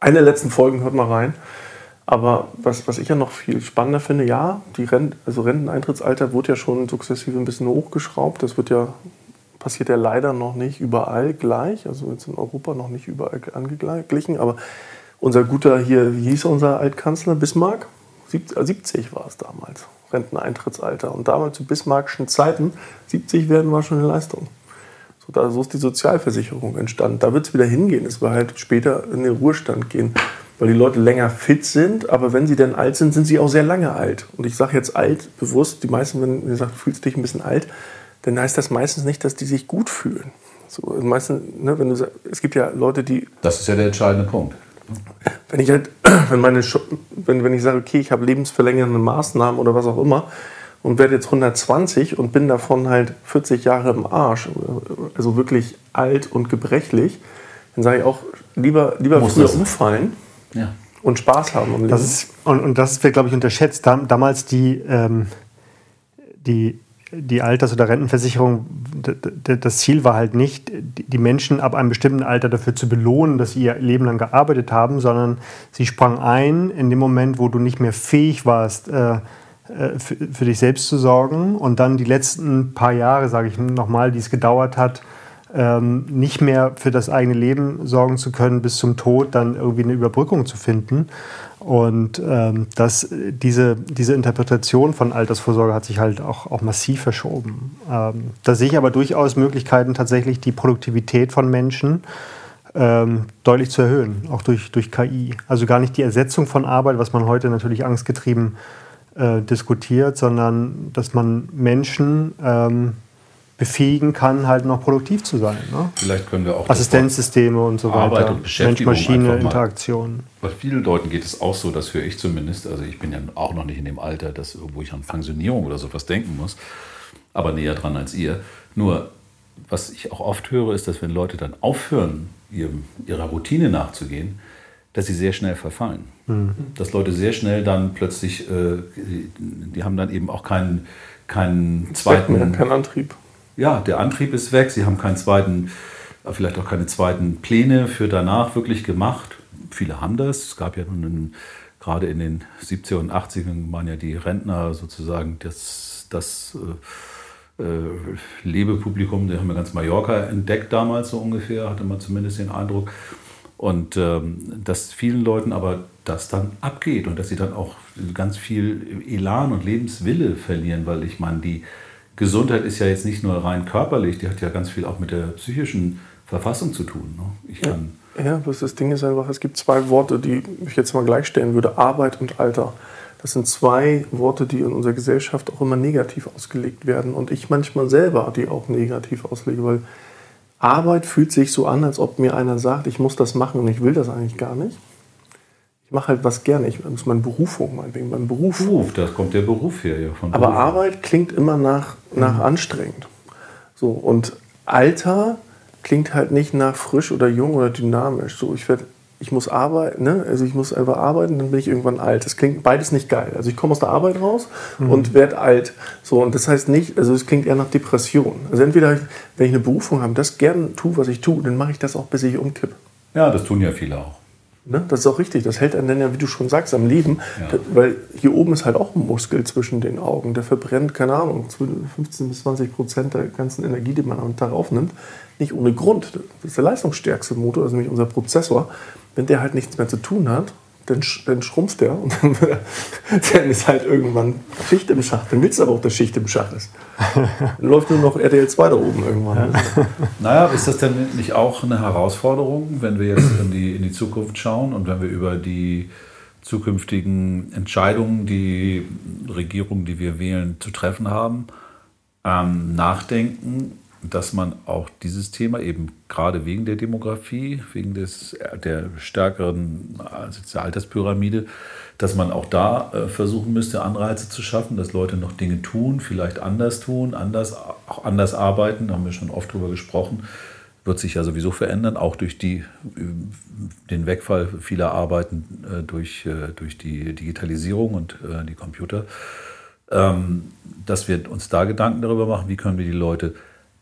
Eine der letzten Folgen hört mal rein. Aber was, was ich ja noch viel spannender finde, ja, die Rent, also Renteneintrittsalter wurde ja schon sukzessive ein bisschen hochgeschraubt. Das wird ja passiert ja leider noch nicht überall gleich, also jetzt in Europa noch nicht überall angeglichen, aber unser guter hier, wie hieß unser Altkanzler, Bismarck? 70 war es damals, Renteneintrittsalter. Und damals zu bismarckischen Zeiten, 70 werden war schon eine Leistung. So, da, so ist die Sozialversicherung entstanden. Da wird es wieder hingehen. Es wird halt später in den Ruhestand gehen, weil die Leute länger fit sind. Aber wenn sie denn alt sind, sind sie auch sehr lange alt. Und ich sage jetzt alt bewusst. Die meisten, wenn ihr sagt, fühlst dich ein bisschen alt, dann heißt das meistens nicht, dass die sich gut fühlen. So, meistens, ne, wenn du, es gibt ja Leute, die. Das ist ja der entscheidende Punkt. Wenn ich halt, wenn meine, wenn, wenn ich sage, okay, ich habe lebensverlängernde Maßnahmen oder was auch immer, und werde jetzt 120 und bin davon halt 40 Jahre im Arsch, also wirklich alt und gebrechlich, dann sage ich auch, lieber, lieber Muss früher das? umfallen ja. und Spaß haben. Im das ist, und, und das wird, glaube ich, unterschätzt. Damals die, ähm, die, die Alters- oder Rentenversicherung, das Ziel war halt nicht, die Menschen ab einem bestimmten Alter dafür zu belohnen, dass sie ihr Leben lang gearbeitet haben, sondern sie sprang ein in dem Moment, wo du nicht mehr fähig warst, äh, äh, für, dich selbst zu sorgen und dann die letzten paar Jahre, sage ich nochmal, die es gedauert hat, ähm, nicht mehr für das eigene Leben sorgen zu können, bis zum Tod dann irgendwie eine Überbrückung zu finden. Und ähm, das, diese, diese Interpretation von Altersvorsorge hat sich halt auch, auch massiv verschoben. Ähm, da sehe ich aber durchaus Möglichkeiten, tatsächlich die Produktivität von Menschen ähm, deutlich zu erhöhen, auch durch, durch KI. Also gar nicht die Ersetzung von Arbeit, was man heute natürlich angstgetrieben äh, diskutiert, sondern dass man Menschen ähm, befähigen kann, halt noch produktiv zu sein. Ne? Vielleicht können wir auch Assistenzsysteme und so Arbeit weiter. Und Beschäftigung Mensch-Maschine-Interaktion. Bei vielen Leuten geht es auch so, das höre ich zumindest. Also ich bin ja auch noch nicht in dem Alter, dass, wo ich an Pensionierung oder sowas denken muss, aber näher dran als ihr. Nur, was ich auch oft höre, ist, dass wenn Leute dann aufhören, ihrem, ihrer Routine nachzugehen, dass sie sehr schnell verfallen. Mhm. Dass Leute sehr schnell dann plötzlich, äh, die, die, haben dann eben auch keinen, keinen zweiten. Keinen Antrieb. Ja, der Antrieb ist weg. Sie haben keinen zweiten, vielleicht auch keine zweiten Pläne für danach wirklich gemacht. Viele haben das. Es gab ja nun einen, gerade in den 70er und 80ern waren ja die Rentner sozusagen das, das äh, äh, Lebepublikum, die haben ja ganz Mallorca entdeckt damals so ungefähr, hatte man zumindest den Eindruck. Und ähm, dass vielen Leuten aber das dann abgeht und dass sie dann auch ganz viel Elan und Lebenswille verlieren, weil ich meine, die Gesundheit ist ja jetzt nicht nur rein körperlich, die hat ja ganz viel auch mit der psychischen Verfassung zu tun. Ne? Ich kann ja, ja, das Ding ist einfach, es gibt zwei Worte, die ich jetzt mal gleichstellen würde, Arbeit und Alter. Das sind zwei Worte, die in unserer Gesellschaft auch immer negativ ausgelegt werden und ich manchmal selber die auch negativ auslege, weil Arbeit fühlt sich so an, als ob mir einer sagt, ich muss das machen und ich will das eigentlich gar nicht. Ich mache halt was gerne. Ich, das ist meine Berufung, meinetwegen, mein Beruf. Beruf, da kommt der Beruf her. Ja, von Aber Beruf. Arbeit klingt immer nach, nach mhm. anstrengend. So, und Alter klingt halt nicht nach frisch oder jung oder dynamisch. So, ich werde ich muss arbeiten, ne? also ich muss einfach arbeiten, dann bin ich irgendwann alt. Das klingt beides nicht geil. Also ich komme aus der Arbeit raus mhm. und werde alt. So, und das heißt nicht, also es klingt eher nach Depression. Also entweder, wenn ich eine Berufung habe, das gerne tue, was ich tue, dann mache ich das auch, bis ich umkippe. Ja, das tun ja viele auch. Ne? Das ist auch richtig. Das hält einen dann ja, wie du schon sagst, am Leben. Ja. weil hier oben ist halt auch ein Muskel zwischen den Augen. Der verbrennt, keine Ahnung, 15 bis 20 Prozent der ganzen Energie, die man am Tag aufnimmt. Nicht ohne Grund. Das ist der leistungsstärkste Motor, das ist nämlich unser Prozessor wenn der halt nichts mehr zu tun hat, dann, dann schrumpft der und dann, dann, ist halt irgendwann Schicht im Schach. Dann willst du aber auch, dass Schicht im Schach ist. Dann läuft nur noch RTL 2 da oben irgendwann. Ja. Naja, ist das denn nicht auch eine Herausforderung, wenn wir jetzt in die, in die Zukunft schauen und wenn wir über die zukünftigen Entscheidungen, die Regierung, die wir wählen, zu treffen haben, ähm, nachdenken? Dass man auch dieses Thema eben gerade wegen der Demografie, wegen des, der stärkeren also der Alterspyramide, dass man auch da äh, versuchen müsste, Anreize zu schaffen, dass Leute noch Dinge tun, vielleicht anders tun, anders, auch anders arbeiten, da haben wir schon oft drüber gesprochen, wird sich ja sowieso verändern, auch durch die, den Wegfall vieler Arbeiten äh, durch, äh, durch die Digitalisierung und die Computer, ähm, dass wir uns da Gedanken darüber machen, wie können wir die Leute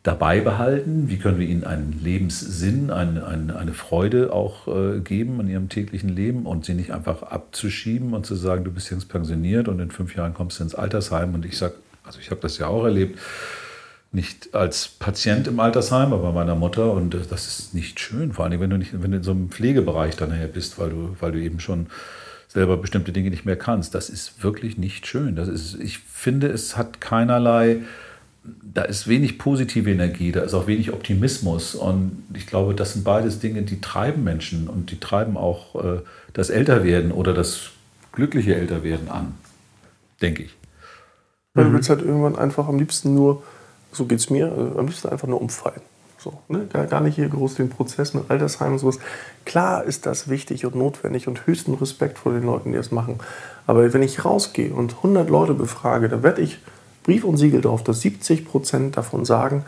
dabei behalten? Wie können wir ihnen einen Lebenssinn, eine, eine, eine Freude auch äh, geben in ihrem täglichen Leben und sie nicht einfach abzuschieben und zu sagen, du bist jetzt pensioniert und in fünf Jahren kommst du ins Altersheim und ich sage, also ich habe das ja auch erlebt, nicht als Patient im Altersheim, aber bei meiner Mutter und das ist nicht schön, vor allem wenn du nicht, wenn du in so einem Pflegebereich dann nachher bist, weil du, weil du eben schon selber bestimmte Dinge nicht mehr kannst. Das ist wirklich nicht schön. Das ist, ich finde, es hat keinerlei, da ist wenig positive Energie, da ist auch wenig Optimismus. Und ich glaube, das sind beides Dinge, die treiben Menschen und die treiben auch äh, das Älterwerden oder das glückliche Älterwerden an, denke ich. Weil du willst halt irgendwann einfach am liebsten nur, so geht es mir, äh, am liebsten einfach nur umfallen. So, ne? gar, gar nicht hier groß den Prozess mit Altersheim und sowas. Klar ist das wichtig und notwendig und höchsten Respekt vor den Leuten, die das machen. Aber wenn ich rausgehe und 100 Leute befrage, dann werde ich Brief und Siegel drauf, dass 70 Prozent davon sagen,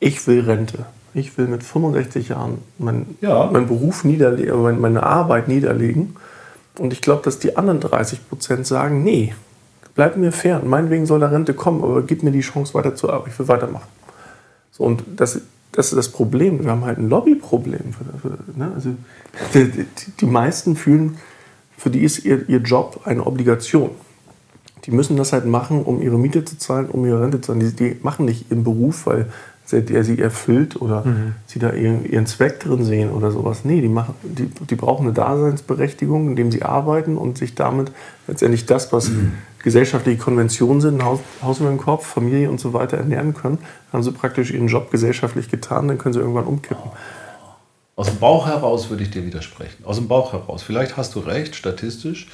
ich will Rente. Ich will mit 65 Jahren meinen Ja. meinen Beruf niederlegen, meine- meine Arbeit niederlegen. Und ich glaube, dass die anderen 30 Prozent sagen, nee, bleib mir fern. Meinetwegen soll da Rente kommen, aber gib mir die Chance weiter zu arbeiten. Ich will weitermachen. So, und das, das ist das Problem. Wir haben halt ein Lobbyproblem. Ne? also, die, die, die meisten fühlen, für die ist ihr, ihr Job eine Obligation. Die müssen das halt machen, um ihre Miete zu zahlen, um ihre Rente zu zahlen. Die, die machen nicht ihren Beruf, weil sie- der sie erfüllt oder sie da ihren, ihren Zweck drin sehen oder sowas. Nee, die, machen, die, die brauchen eine Daseinsberechtigung, indem sie arbeiten und sich damit letztendlich das, was gesellschaftliche Konventionen sind, Haus, Haus über den Kopf, Familie und so weiter ernähren können. Dann haben sie praktisch ihren Job gesellschaftlich getan, dann können sie irgendwann umkippen. Aus dem Bauch heraus würde ich dir widersprechen. Aus dem Bauch heraus. Vielleicht hast du recht, statistisch.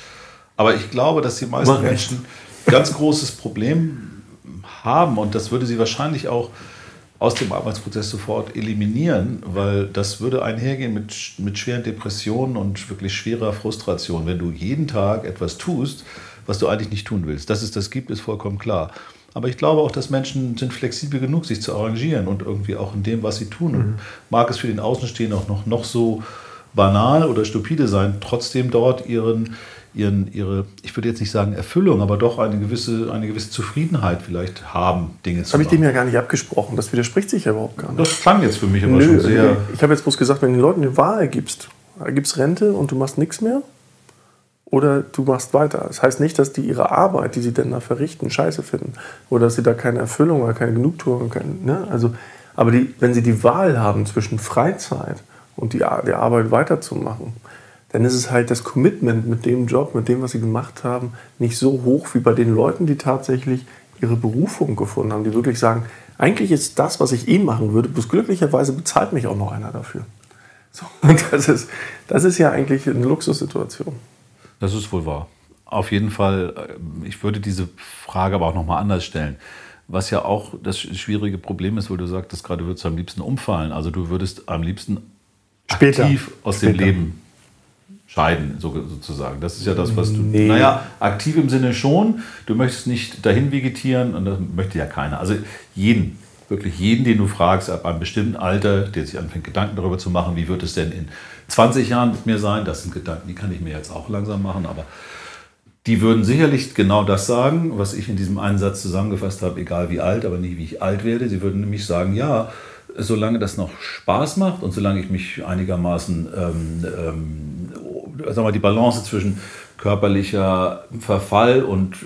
Aber ich glaube, dass die meisten. Menschen ein ganz großes Problem haben. Und das würde sie wahrscheinlich auch aus dem Arbeitsprozess sofort eliminieren, weil das würde einhergehen mit, mit schweren Depressionen und wirklich schwerer Frustration, wenn du jeden Tag etwas tust, was du eigentlich nicht tun willst. Dass es das gibt, ist vollkommen klar. Aber ich glaube auch, dass Menschen sind flexibel genug, sich zu arrangieren und irgendwie auch in dem, was sie tun. Und mag es für den Außenstehenden auch noch, noch so banal oder stupide sein, trotzdem dort ihren, ihren, ihre, ich würde jetzt nicht sagen Erfüllung, aber doch eine gewisse, eine gewisse Zufriedenheit vielleicht haben, Dinge Das zu habe ich dem machen. ja gar nicht abgesprochen. Das widerspricht sich ja überhaupt gar nicht. Das klang jetzt für mich aber Nö, schon sehr. ich habe jetzt bloß gesagt, wenn du den Leuten eine Wahl gibst, gibst Rente und du machst nichts mehr oder du machst weiter. Das heißt nicht, dass die ihre Arbeit, die sie denn da verrichten, scheiße finden oder dass sie da keine Erfüllung oder keine Genugtuung, kein, ne? also, aber die, wenn sie die Wahl haben zwischen Freizeit und die, die Arbeit weiterzumachen, dann ist es halt das Commitment mit dem Job, mit dem, was sie gemacht haben, nicht so hoch wie bei den Leuten, die tatsächlich ihre Berufung gefunden haben, die wirklich sagen, eigentlich ist das, was ich eh machen würde, bloß glücklicherweise bezahlt mich auch noch einer dafür. So, und das ist, das ist ja eigentlich eine Luxussituation. Das ist wohl wahr. Auf jeden Fall, äh, ich würde diese Frage aber auch nochmal anders stellen. Was ja auch das schwierige Problem ist, weil du sagtest gerade, du würdest am liebsten umfallen. Also du würdest am liebsten Später. aktiv aus dem Später. Leben scheiden, so, sozusagen. Das ist ja das, was du. Nee. Naja, aktiv im Sinne schon. Du möchtest nicht dahin vegetieren und das möchte ja keiner. Also jeden, wirklich jeden, den du fragst, ab einem bestimmten Alter, der sich anfängt, Gedanken darüber zu machen, wie wird es denn in 20 Jahren mit mir sein? Das sind Gedanken, die kann ich mir jetzt auch langsam machen, aber die würden sicherlich genau das sagen, was ich in diesem einen Satz zusammengefasst habe, egal wie alt, aber nie wie ich alt werde. Sie würden nämlich sagen, ja, solange das noch Spaß macht und solange ich mich einigermaßen, ähm, ähm, wir mal, die Balance zwischen körperlicher Verfall und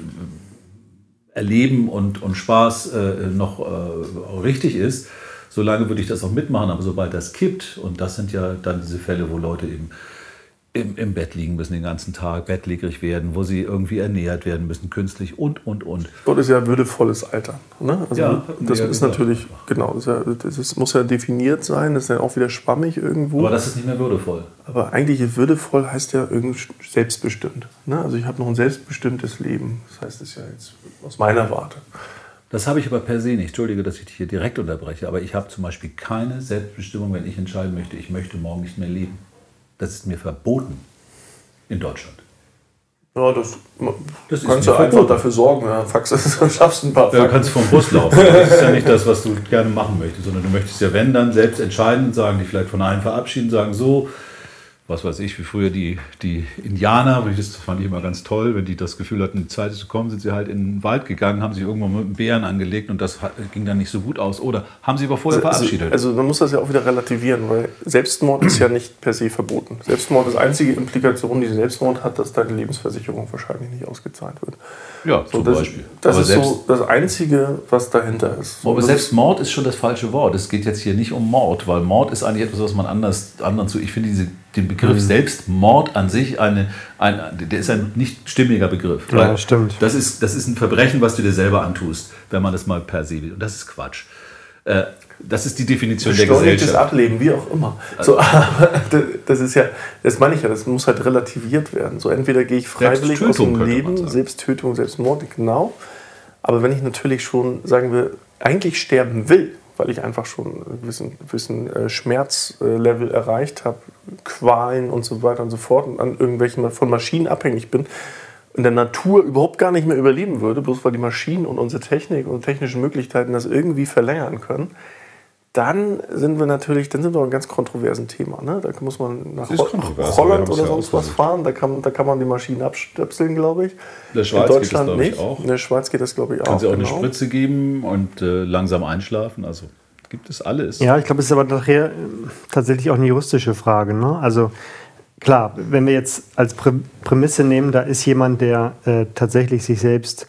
Erleben und, und Spaß äh, noch äh, richtig ist, solange würde ich das auch mitmachen. Aber sobald das kippt, und das sind ja dann diese Fälle, wo Leute eben im, im Bett liegen müssen den ganzen Tag, bettlägerig werden, wo sie irgendwie ernährt werden müssen, künstlich und, und, und. Gott ist ja würdevolles Alter. Ne? Also Ja, das ist gesagt. natürlich, genau, das, ja, das ist, muss ja definiert sein, das ist ja auch wieder schwammig irgendwo. Aber das ist nicht mehr würdevoll. Aber eigentlich würdevoll heißt ja irgendwie selbstbestimmt. Ne? Also ich habe noch ein selbstbestimmtes Leben. Das heißt es ja jetzt aus meiner Warte. Das habe ich aber per se nicht. Entschuldige, dass ich dich hier direkt unterbreche, aber ich habe zum Beispiel keine Selbstbestimmung, wenn ich entscheiden möchte, ich möchte morgen nicht mehr leben. Das ist mir verboten in Deutschland. Ja, das, Das ist kannst du einfach verboten. dafür sorgen. Ja, Fax, du schaffst ein paar Ja, du Fakten. kannst vom Bus laufen. Das ist ja nicht das, was du gerne machen möchtest, sondern du möchtest ja, wenn, dann selbst entscheiden und sagen, dich vielleicht von einem verabschieden, sagen, so, was weiß ich, wie früher die, die Indianer, das fand ich immer ganz toll, wenn die das Gefühl hatten, die Zeit ist zu kommen, sind sie halt in den Wald gegangen, haben sich irgendwann mit einem Bären angelegt und das ging dann nicht so gut aus. Oder haben sie aber vorher Also, verabschiedet? also man muss das ja auch wieder relativieren, weil Selbstmord ist ja nicht per se verboten. Selbstmord ist einzige Implikation, die Selbstmord hat, dass deine Lebensversicherung wahrscheinlich nicht ausgezahlt wird. ja, So, zum das Beispiel. das aber ist so das Einzige, was dahinter ist. So, aber das selbst Mord ist schon das falsche Wort. Es geht jetzt hier nicht um Mord, weil Mord ist eigentlich etwas, was man anders, anderen zu. Ich finde diese, den Begriff Mhm. Selbstmord an sich eine, ein, der ist ein nicht stimmiger Begriff. Ja, stimmt. Das ist, das ist ein Verbrechen, was du dir selber antust, wenn man das mal per se will. Und das ist Quatsch. Äh, das ist die Definition der Gesellschaft. Ableben, wie auch immer. So, aber das- ist ja, das meine ich ja, das muss halt relativiert werden. So entweder gehe ich freiwillig aus dem Leben. Selbsttötung, Selbstmord, genau. Aber wenn ich natürlich schon, sagen wir, eigentlich sterben will, weil ich einfach schon einen gewissen, gewissen äh, Schmerzlevel erreicht habe, Qualen und so weiter und so fort und an irgendwelchen von Maschinen abhängig bin, in der Natur überhaupt gar nicht mehr überleben würde, bloß weil die Maschinen und unsere Technik und technischen Möglichkeiten das irgendwie verlängern können, dann sind wir natürlich, dann sind wir ein ganz kontroversen Thema. Ne? Da muss man nach Holland oder sonst was fahren. Da kann, da kann man die Maschinen abstöpseln, glaube ich. In der Schweiz In geht das, Deutschland glaube ich, nicht. auch. In der Schweiz geht das, glaube ich, Kann auch. sie auch eine genau. Spritze geben und äh, langsam einschlafen. Also gibt es alles. Ja, ich glaube, es ist aber nachher äh, tatsächlich auch eine juristische Frage. Ne? Also klar, wenn wir jetzt als Prä Prämisse nehmen, da ist jemand, der äh, tatsächlich sich selbst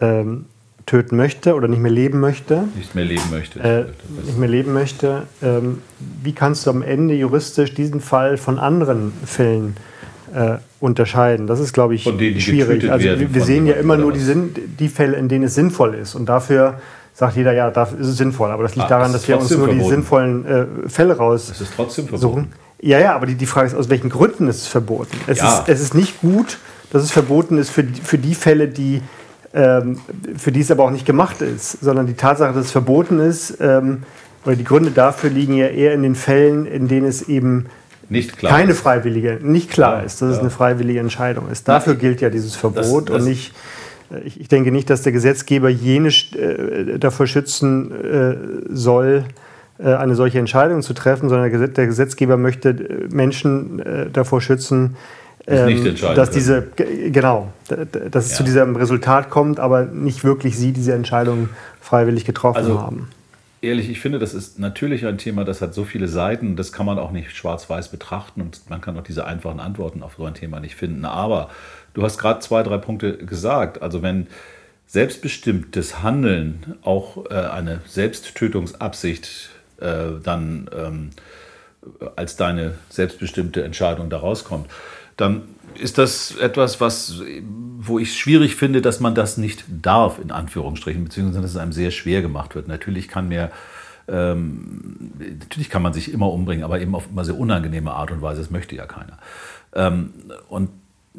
ähm, töten möchte oder nicht mehr leben möchte, Nicht mehr leben möchte. äh, nicht mehr leben möchte, ähm, wie kannst du am Ende juristisch diesen Fall von anderen Fällen äh, unterscheiden? Das ist, glaube ich, denen, die schwierig. Also wir, wir sehen ja immer nur die? Sinn, die Fälle, in denen es sinnvoll ist. Und dafür sagt jeder, ja, dafür ist es sinnvoll. Aber das liegt Ah, daran, dass wir uns nur die verboten. sinnvollen äh, Fälle Es ist raussuchen. trotzdem verboten. Ja, ja, aber die, die Frage ist, aus welchen Gründen ist es verboten? Es, Ja. ist, es ist nicht gut, dass es verboten ist für, die- für die Fälle, die, für die es aber auch nicht gemacht ist, sondern die Tatsache, dass es verboten ist, ähm, oder die Gründe dafür liegen ja eher in den Fällen, in denen es eben keine freiwillige, nicht klar Ja, ist, dass es ja. eine freiwillige Entscheidung ist. Dafür gilt ja dieses Verbot das- und nicht. äh, Ich, ich denke nicht, dass der Gesetzgeber jene äh, davor schützen äh, soll, äh, eine solche Entscheidung zu treffen, sondern der, Gesetz, der Gesetzgeber möchte äh, Menschen äh, davor schützen, Das nicht ähm, dass diese ge- genau, dass es Ja. zu diesem Resultat kommt, aber nicht wirklich sie diese Entscheidung freiwillig getroffen Also, haben. Ehrlich, ich finde, das ist natürlich ein Thema, das hat so viele Seiten, das kann man auch nicht schwarz-weiß betrachten und man kann auch diese einfachen Antworten auf so ein Thema nicht finden. Aber du hast gerade zwei, drei Punkte gesagt. Also wenn selbstbestimmtes Handeln auch äh, eine Selbsttötungsabsicht äh, dann ähm, als deine selbstbestimmte Entscheidung da rauskommt, dann ist das etwas, was, wo ich schwierig finde, dass man das nicht darf, in Anführungsstrichen, beziehungsweise dass es einem sehr schwer gemacht wird. Natürlich kann mir, ähm, natürlich kann man sich immer umbringen, aber eben auf immer sehr unangenehme Art und Weise. Das möchte ja keiner. Ähm, und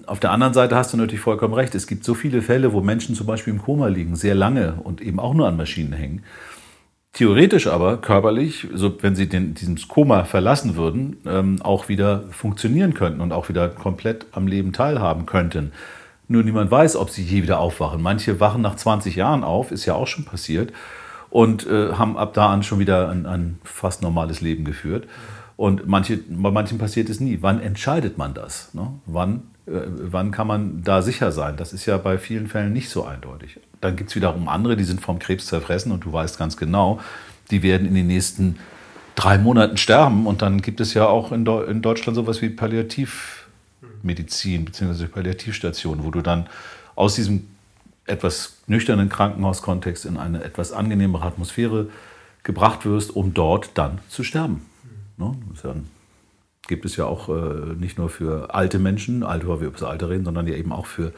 auf der anderen Seite hast du natürlich vollkommen recht. Es gibt so viele Fälle, wo Menschen zum Beispiel im Koma liegen, sehr lange und eben auch nur an Maschinen hängen. Theoretisch aber körperlich, so wenn sie den, dieses Koma verlassen würden, ähm, auch wieder funktionieren könnten und auch wieder komplett am Leben teilhaben könnten. Nur niemand weiß, ob sie je wieder aufwachen. Manche wachen nach 20 Jahren auf, ist ja auch schon passiert, und äh, haben ab da an schon wieder ein, ein fast normales Leben geführt. Und manche, bei manchen passiert es nie. Wann entscheidet man das? Ne? Wann, äh, wann kann man da sicher sein? Das ist ja bei vielen Fällen nicht so eindeutig. Dann gibt es wiederum andere, die sind vom Krebs zerfressen und du weißt ganz genau, die werden in den nächsten drei Monaten sterben. Und dann gibt es ja auch in, Deu in Deutschland sowas wie Palliativmedizin bzw. Palliativstationen, wo du dann aus diesem etwas nüchternen Krankenhauskontext in eine etwas angenehmere Atmosphäre gebracht wirst, um dort dann zu sterben. Ne? Gibt es ja auch äh, nicht nur für alte Menschen, alte, weil wir über das Alter reden, sondern ja eben auch für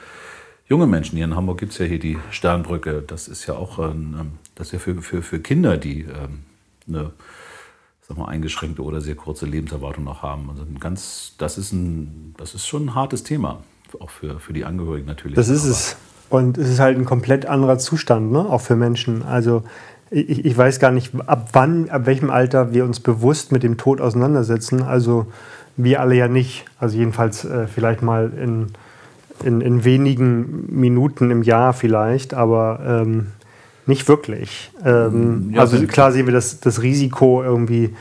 junge Menschen. Hier in Hamburg gibt es ja hier die Sternbrücke. Das ist ja auch ein, ähm, das ja für, für, für Kinder, die ähm, eine sag mal, eingeschränkte oder sehr kurze Lebenserwartung noch haben. Also ein ganz, das, ist ein, das ist schon ein hartes Thema, auch für, für die Angehörigen natürlich. Das ist Aber- es. Und es ist halt ein komplett anderer Zustand, ne? auch für Menschen. Also ich, ich weiß gar nicht, ab wann, ab welchem Alter wir uns bewusst mit dem Tod auseinandersetzen. Also wir alle ja nicht. Also jedenfalls äh, vielleicht mal in, in, in wenigen Minuten im Jahr vielleicht, aber ähm, nicht wirklich. Ähm, Ja, also klar sehen wir das, das Risiko irgendwie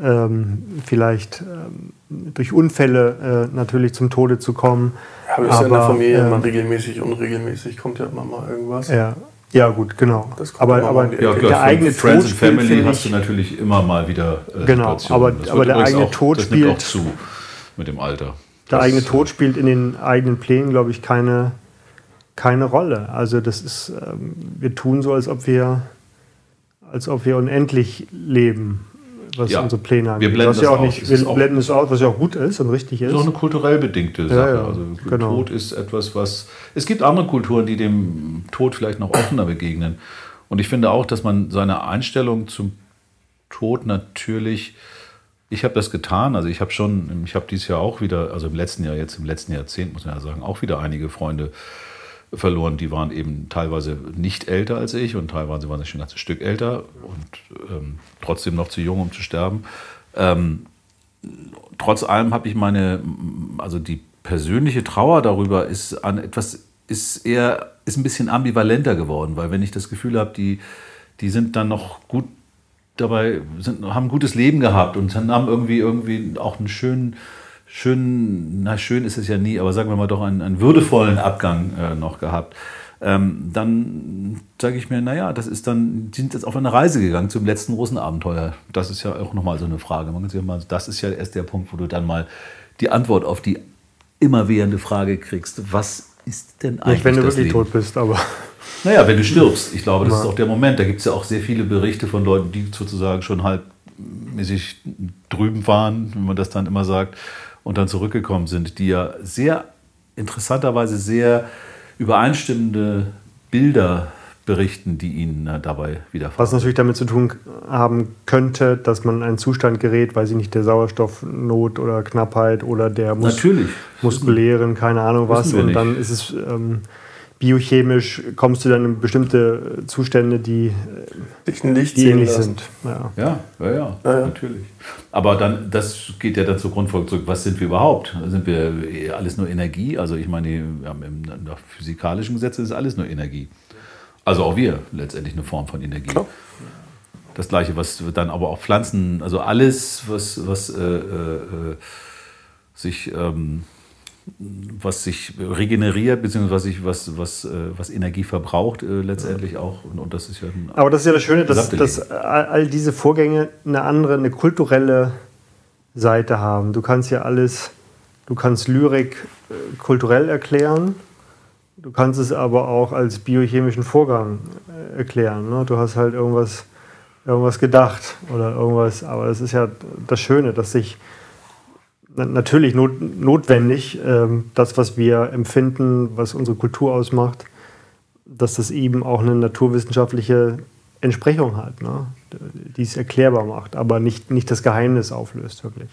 ähm, vielleicht ähm, durch Unfälle äh, natürlich zum Tode zu kommen. Ja, aber ist ja in der Familie ähm, immer regelmäßig, unregelmäßig, kommt ja immer mal irgendwas. Ja, ja, gut, genau. aber aber ja, der eigene Friends Tod spielt, Family hast du natürlich immer mal wieder äh, Genau, aber, aber der eigene auch, Tod spielt auch zu mit dem Alter. Der das, eigene Tod spielt in den eigenen Plänen, glaube ich, keine, keine Rolle. Also das ist, ähm, wir tun so, als ob wir, als ob wir unendlich leben was ja, unsere Pläne angeht. Wir blenden das ja auch nicht, wir blenden es aus, was ja auch gut ist und richtig ist. Das ist auch eine kulturell bedingte Sache. Ja, ja, also genau. Tod ist etwas, was. Es gibt andere Kulturen, die dem Tod vielleicht noch offener begegnen. Und ich finde auch, dass man seine Einstellung zum Tod natürlich. Ich habe das getan. Also ich habe schon, ich habe dieses Jahr auch wieder, also im letzten Jahr, jetzt im letzten Jahrzehnt, muss man ja sagen, auch wieder einige Freunde verloren. Die waren eben teilweise nicht älter als ich und teilweise waren sie schon ein ganzes Stück älter und ähm, trotzdem noch zu jung, um zu sterben. Ähm, trotz allem habe ich meine, also die persönliche Trauer darüber ist an etwas, ist eher, ist ein bisschen ambivalenter geworden, weil wenn ich das Gefühl habe, die, die sind dann noch gut dabei, sind, haben ein gutes Leben gehabt und haben irgendwie, irgendwie auch einen schönen, schön, na schön ist es ja nie, aber sagen wir mal doch einen, einen würdevollen Abgang äh, noch gehabt. Ähm, dann sage ich mir, naja, das ist dann, die sind jetzt auf eine Reise gegangen zum letzten großen Abenteuer. Das ist ja auch nochmal so eine Frage. Man kann sich mal, das ist ja erst der Punkt, wo du dann mal die Antwort auf die immerwährende Frage kriegst, was ist denn eigentlich Nicht, wenn du wirklich Leben? tot bist, aber... Naja, wenn du stirbst. Ich glaube, das ist auch der Moment. Da gibt es ja auch sehr viele Berichte von Leuten, die sozusagen schon halbmäßig drüben waren, wie man das dann immer sagt, und dann zurückgekommen sind, die ja sehr interessanterweise sehr übereinstimmende Bilder berichten, die ihnen äh, dabei widerfahren. Was natürlich damit zu tun haben könnte, dass man in einen Zustand gerät, weiß ich nicht, der Sauerstoffnot oder Knappheit oder der Mus muskulären, keine Ahnung was. Und dann ist es ähm, biochemisch kommst du dann in bestimmte Zustände, die, Dich nicht die ähnlich sind. Ja. Ja, ja, ja, ja, natürlich. Aber dann, das geht ja dann zur Grundfolge zurück. Was sind wir überhaupt? Sind wir alles nur Energie? Also ich meine, wir haben im nach physikalischen Gesetz ist alles nur Energie. Also auch wir letztendlich eine Form von Energie. Klar. Das gleiche, was dann aber auch Pflanzen, also alles, was, was äh, äh, äh sich ähm, was sich regeneriert, beziehungsweise was, was, äh, was Energie verbraucht äh, letztendlich auch. Und, und, das ist ja Aber das ist ja das Schöne, dass, dass all diese Vorgänge eine andere, eine kulturelle Seite haben. Du kannst ja alles, du kannst Lyrik äh, kulturell erklären, du kannst es aber auch als biochemischen Vorgang äh, erklären. Ne? Du hast halt irgendwas, irgendwas gedacht oder irgendwas, aber das ist ja das Schöne, dass sich natürlich not, notwendig, ähm, das, was wir empfinden, was unsere Kultur ausmacht, dass das eben auch eine naturwissenschaftliche Entsprechung hat, ne? die es erklärbar macht, aber nicht, nicht das Geheimnis auflöst, wirklich.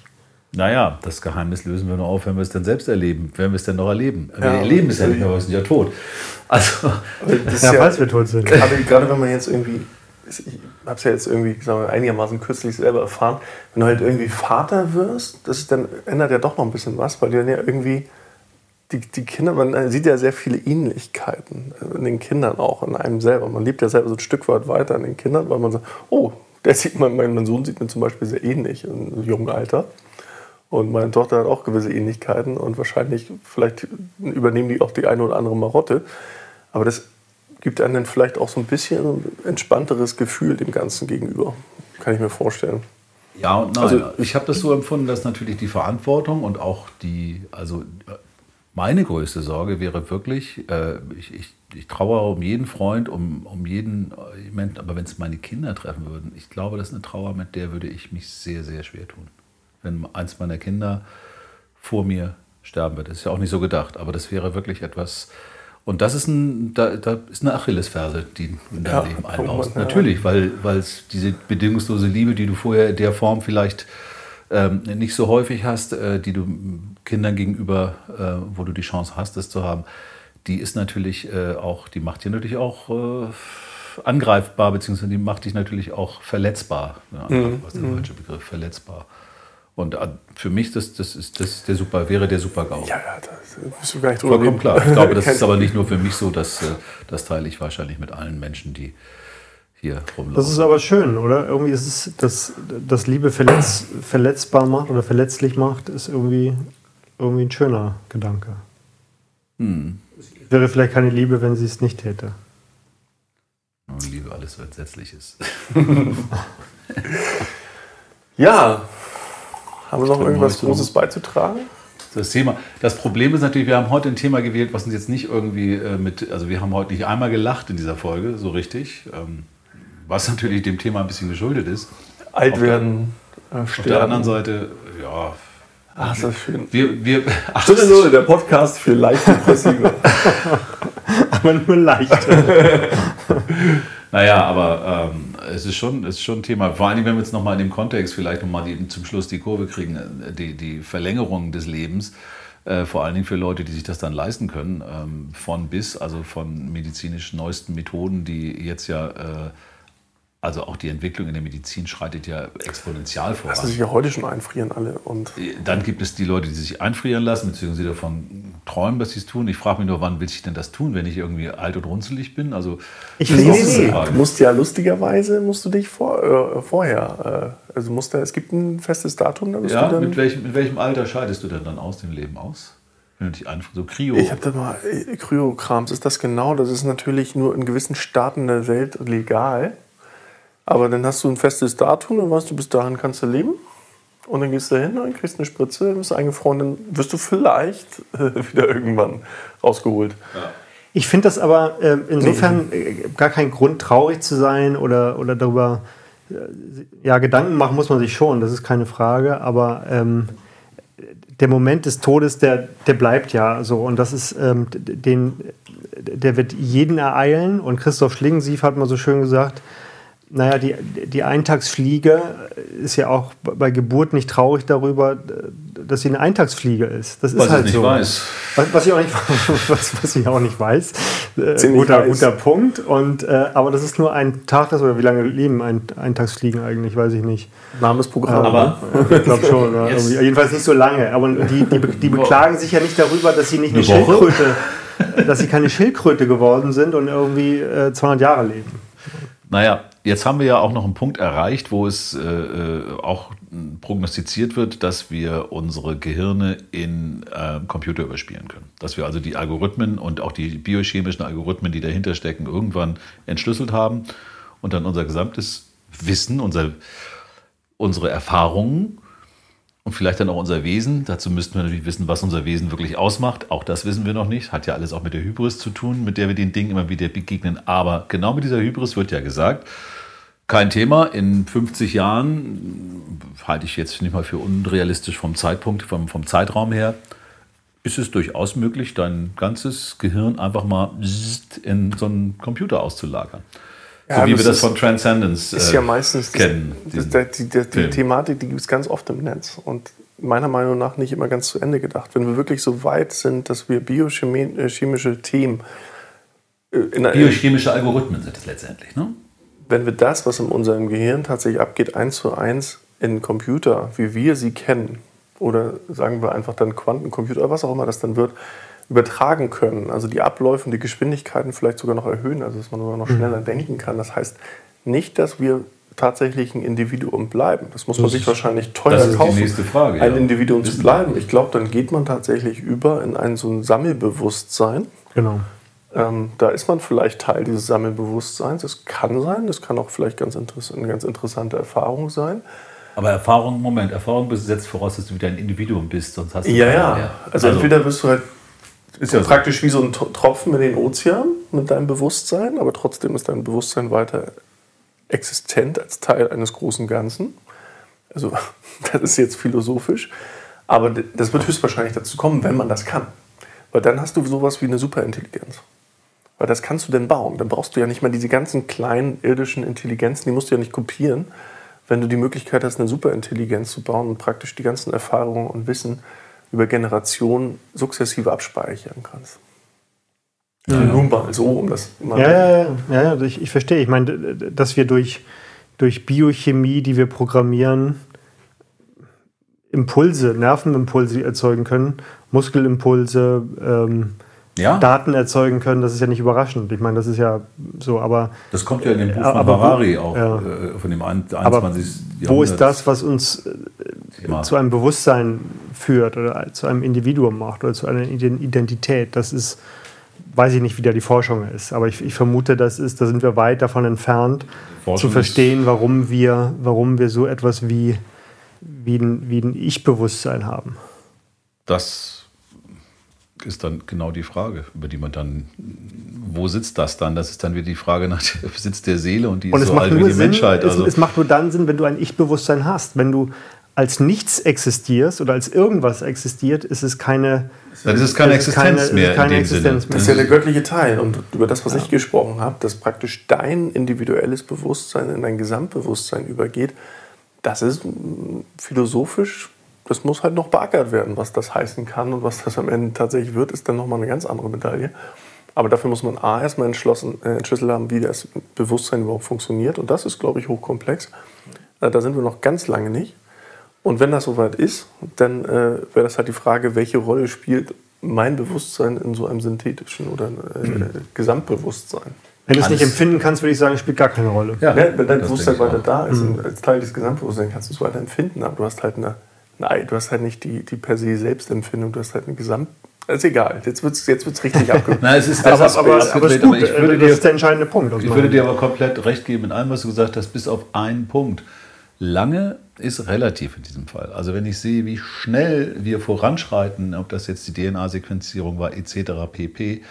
Naja, das Geheimnis lösen wir nur auf, wenn wir es dann selbst erleben, wenn wir es dann noch erleben. Ja, wir erleben es ja nicht mehr, wir sind ja tot. Also, ja, ja, falls wir tot sind. Gerade, gerade wenn man jetzt irgendwie ich habe es ja jetzt irgendwie wir, einigermaßen kürzlich selber erfahren, wenn du halt irgendwie Vater wirst, das dann ändert ja doch noch ein bisschen was, weil du dann ja irgendwie die, die Kinder, man sieht ja sehr viele Ähnlichkeiten in den Kindern auch, in einem selber. Man lebt ja selber so ein Stück weit weiter in den Kindern, weil man sagt, oh, der sieht man, mein Sohn sieht mir zum Beispiel sehr ähnlich im jungen Alter. Und meine Tochter hat auch gewisse Ähnlichkeiten und wahrscheinlich, vielleicht übernehmen die auch die eine oder andere Marotte. Aber das gibt einem dann vielleicht auch so ein bisschen ein entspannteres Gefühl dem Ganzen gegenüber. Kann ich mir vorstellen. Ja und nein. Also, ich habe das so empfunden, dass natürlich die Verantwortung und auch die, also meine größte Sorge wäre wirklich, äh, ich, ich, ich trauere um jeden Freund, um, um jeden Menschen, aber wenn es meine Kinder treffen würden, ich glaube, das ist eine Trauer, mit der würde ich mich sehr, sehr schwer tun. Wenn eins meiner Kinder vor mir sterben wird. Das ist ja auch nicht so gedacht, aber das wäre wirklich etwas, und das ist, ein, da, da ist eine Achillesferse, die in dein ja, Leben einbaust. Ja. Natürlich, weil es diese bedingungslose Liebe, die du vorher in der Form vielleicht ähm, nicht so häufig hast, äh, die du Kindern gegenüber, äh, wo du die Chance hast, das zu haben, die ist natürlich äh, auch, die macht dir natürlich auch äh, angreifbar, beziehungsweise die macht dich natürlich auch verletzbar. Ja, mhm. Was ist der mhm. falsche Begriff? Verletzbar. Und äh, für mich das, das ist das der super, wäre der Super-GAU. Ja, ja, da bist du gar nicht drüber Vollkommen klar. Ich glaube, das ist aber nicht nur für mich so, dass, äh, das teile ich wahrscheinlich mit allen Menschen, die hier rumlaufen. Das ist aber schön, oder? Irgendwie ist es, dass, dass Liebe verletz, verletzbar macht oder verletzlich macht, ist irgendwie, irgendwie ein schöner Gedanke. Hm. Wäre vielleicht keine Liebe, wenn sie es nicht täte. Und Liebe alles, was entsetzlich ist. Ja, haben wir noch irgendwas Großes beizutragen? Das Thema. Das Problem ist natürlich, wir haben heute ein Thema gewählt, was uns jetzt nicht irgendwie äh, mit, also wir haben heute nicht einmal gelacht in dieser Folge, so richtig, ähm, was natürlich dem Thema ein bisschen geschuldet ist. Alt werden, äh, Auf der anderen Seite, ja, Ach, ist das schön. wir, wir, ach, Stunde Null, der Podcast für leicht Depressive. Aber nur leicht. Naja, aber ähm, es ist schon, es ist schon ein Thema. Vor allem, wenn wir jetzt nochmal in dem Kontext vielleicht nochmal zum Schluss die Kurve kriegen, äh, die, die Verlängerung des Lebens, äh, vor allen Dingen für Leute, die sich das dann leisten können, ähm, von bis, also von medizinisch neuesten Methoden, die jetzt ja, äh, also auch die Entwicklung in der Medizin schreitet ja exponentiell voran. Lassen sich ja heute schon einfrieren alle. Und Dann gibt es die Leute, die sich einfrieren lassen, beziehungsweise davon träumen, dass sie es tun. Ich frage mich nur, wann will ich denn das tun, wenn ich irgendwie alt und runzelig bin? Also, Ich nee, nee. Du musst ja lustigerweise, musst du dich vor, äh, vorher, äh, also musst da, es gibt ein festes Datum, da Ja, du dann... mit welchem, mit welchem Alter scheidest du denn dann aus dem Leben aus? Wenn du dich einfach so Krio. Ich habe da mal äh, Kryokrams. Ist das genau? Das ist natürlich nur in gewissen Staaten der Welt legal. Aber dann hast du ein festes Datum, dann weißt du, bis dahin kannst du leben. Und dann gehst du hin und kriegst eine Spritze, dann bist du eingefroren, dann wirst du vielleicht äh, wieder irgendwann rausgeholt. Ich finde das aber äh, insofern äh, gar kein Grund, traurig zu sein oder, oder darüber. Äh, ja, Gedanken machen muss man sich schon, das ist keine Frage, aber ähm, der Moment des Todes, der, der bleibt ja so. Und das ist, ähm, den, der wird jeden ereilen. Und Christoph Schlingensief hat mal so schön gesagt, naja, die, die Eintagsfliege ist ja auch bei Geburt nicht traurig darüber, dass sie eine Eintagsfliege ist. Das ist Was ich halt nicht so. weiß. Was, was, ich auch nicht, was, was ich auch nicht weiß. Äh, guter, weiß. guter Punkt. Und, äh, aber das ist nur ein Tag, das, oder wie lange leben ein, Eintagsfliegen eigentlich, weiß ich nicht. Namensprogramm. Aber Ich glaube schon. Irgendwie. Jedenfalls nicht so lange. Aber die, die, die beklagen sich ja nicht darüber, dass sie nicht eine, Eine? Schildkröte, dass sie keine Schildkröte geworden sind und irgendwie äh, 200 Jahre leben. Naja, jetzt haben wir ja auch noch einen Punkt erreicht, wo es äh, äh, auch prognostiziert wird, dass wir unsere Gehirne in äh, Computer überspielen können. Dass wir also die Algorithmen und auch die biochemischen Algorithmen, die dahinter stecken, irgendwann entschlüsselt haben und dann unser gesamtes Wissen, unser, unsere Erfahrungen und vielleicht dann auch unser Wesen. Dazu müssten wir natürlich wissen, was unser Wesen wirklich ausmacht. Auch das wissen wir noch nicht. Hat ja alles auch mit der Hybris zu tun, mit der wir den Dingen immer wieder begegnen. Aber genau mit dieser Hybris wird ja gesagt, kein Thema. In 50 Jahren halte ich jetzt nicht mal für unrealistisch vom Zeitpunkt, vom, vom Zeitraum her, ist es durchaus möglich, dein ganzes Gehirn einfach mal in so einen Computer auszulagern. Ja, so wie wir das von Transcendence ist äh, ja meistens kennen. das, das, die, die, die. Thematik, die gibt es ganz oft im Netz und meiner Meinung nach nicht immer ganz zu Ende gedacht. Wenn wir wirklich so weit sind, dass wir biochemische Themen äh, in einer, Biochemische Algorithmen sind es letztendlich, ne? Wenn wir das, was in unserem Gehirn tatsächlich abgeht, eins zu eins in Computer, wie wir sie kennen, oder sagen wir einfach dann Quantencomputer oder was auch immer das dann wird, übertragen können, also die Abläufe und die Geschwindigkeiten vielleicht sogar noch erhöhen, also dass man sogar noch schneller denken kann. Das heißt nicht, dass wir tatsächlich ein Individuum bleiben. Das muss man Das sich ist- wahrscheinlich teuer das ist die kaufen, nächste Frage, ein ja. Individuum zu bleiben. Ich glaube, dann geht man tatsächlich über in ein so ein Sammelbewusstsein. Genau. Ähm, da ist man vielleicht Teil dieses Sammelbewusstseins. Das kann sein, das kann auch vielleicht ganz eine ganz interessante Erfahrung sein. Aber Erfahrung, Moment, Erfahrung setzt voraus, dass du wieder ein Individuum bist, sonst hast du Ja, keine ja. mehr. Also, entweder bist du halt ist ja so. praktisch wie so ein Tro- Tropfen in den Ozean mit deinem Bewusstsein, aber trotzdem ist dein Bewusstsein weiter existent als Teil eines großen Ganzen. Also, das ist jetzt philosophisch. Aber das wird höchstwahrscheinlich dazu kommen, wenn man das kann. Weil dann hast du sowas wie eine Superintelligenz. Weil das kannst du denn bauen. Dann brauchst du ja nicht mal diese ganzen kleinen irdischen Intelligenzen, die musst du ja nicht kopieren. Wenn du die Möglichkeit hast, eine Superintelligenz zu bauen und praktisch die ganzen Erfahrungen und Wissen über Generationen sukzessive abspeichern kannst. Nun mal so, um das mal Ja, ja, ja, ja, ja ich, ich verstehe. Ich meine, dass wir durch, durch Biochemie, die wir programmieren, Impulse, Nervenimpulse erzeugen können, Muskelimpulse, ähm, Ja. Daten erzeugen können, das ist ja nicht überraschend. Ich meine, das ist ja so, aber Das kommt ja in dem Buch von Aber wo- Harari auch, ja. äh, von dem ein- 21. aber wo ist das, was uns äh, Thema. zu einem Bewusstsein führt oder zu einem Individuum macht oder zu einer Iden- Identität? Das ist, weiß ich nicht, wie da die Forschung ist, aber ich, ich vermute, das ist, da sind wir weit davon entfernt, Forschung zu verstehen, warum wir, warum wir so etwas wie, wie ein, wie ein Ich-Bewusstsein haben. Das ist dann genau die Frage, über die man dann, wo sitzt das dann? Das ist dann wieder die Frage nach dem Sitz der Seele und die Und ist es so macht alt wie die Sinn, Menschheit. es, Also, es macht nur dann Sinn, wenn du ein Ich-Bewusstsein hast. Wenn du als nichts existierst oder als irgendwas existiert, ist es keine, dann ist es keine es ist Existenz keine- es mehr ist keine in dem Existenz Sinne. mehr. Das ist ja der göttliche Teil. Und über das, was ich gesprochen habe, dass praktisch dein individuelles Bewusstsein in dein Gesamtbewusstsein übergeht, das ist mm, philosophisch, das muss halt noch beackert werden, was das heißen kann und was das am Ende tatsächlich wird, ist dann nochmal eine ganz andere Medaille. Aber dafür muss man A, erstmal entschlossen, äh, entschlüsselt haben, wie das Bewusstsein überhaupt funktioniert. Und das ist, glaube ich, hochkomplex. Äh, da sind wir noch ganz lange nicht. Und wenn das soweit ist, dann äh, wäre das halt die Frage, welche Rolle spielt mein Bewusstsein in so einem synthetischen oder äh, Gesamtbewusstsein? wenn du es nicht empfinden kannst, würde ich sagen, spielt gar keine Rolle. Ja, Ne? Wenn dein Bewusstsein weiter da ist und als Teil des Gesamtbewusstseins kannst du es weiter empfinden, aber du hast halt eine, nein, du hast halt nicht die, die per se Selbstempfindung, du hast halt eine Gesamt... Ist egal, jetzt wird es jetzt wird's richtig abge... Nein, es ist Aber, das aber, Aspekt, aber, ist aber ich würde das dir ist der entscheidende Punkt. Ich würde dir aber komplett recht geben in allem, was du gesagt hast, bis auf einen Punkt. Lange ist relativ in diesem Fall. Also wenn ich sehe, wie schnell wir voranschreiten, ob das jetzt die DNA-Sequenzierung war etc. pp.,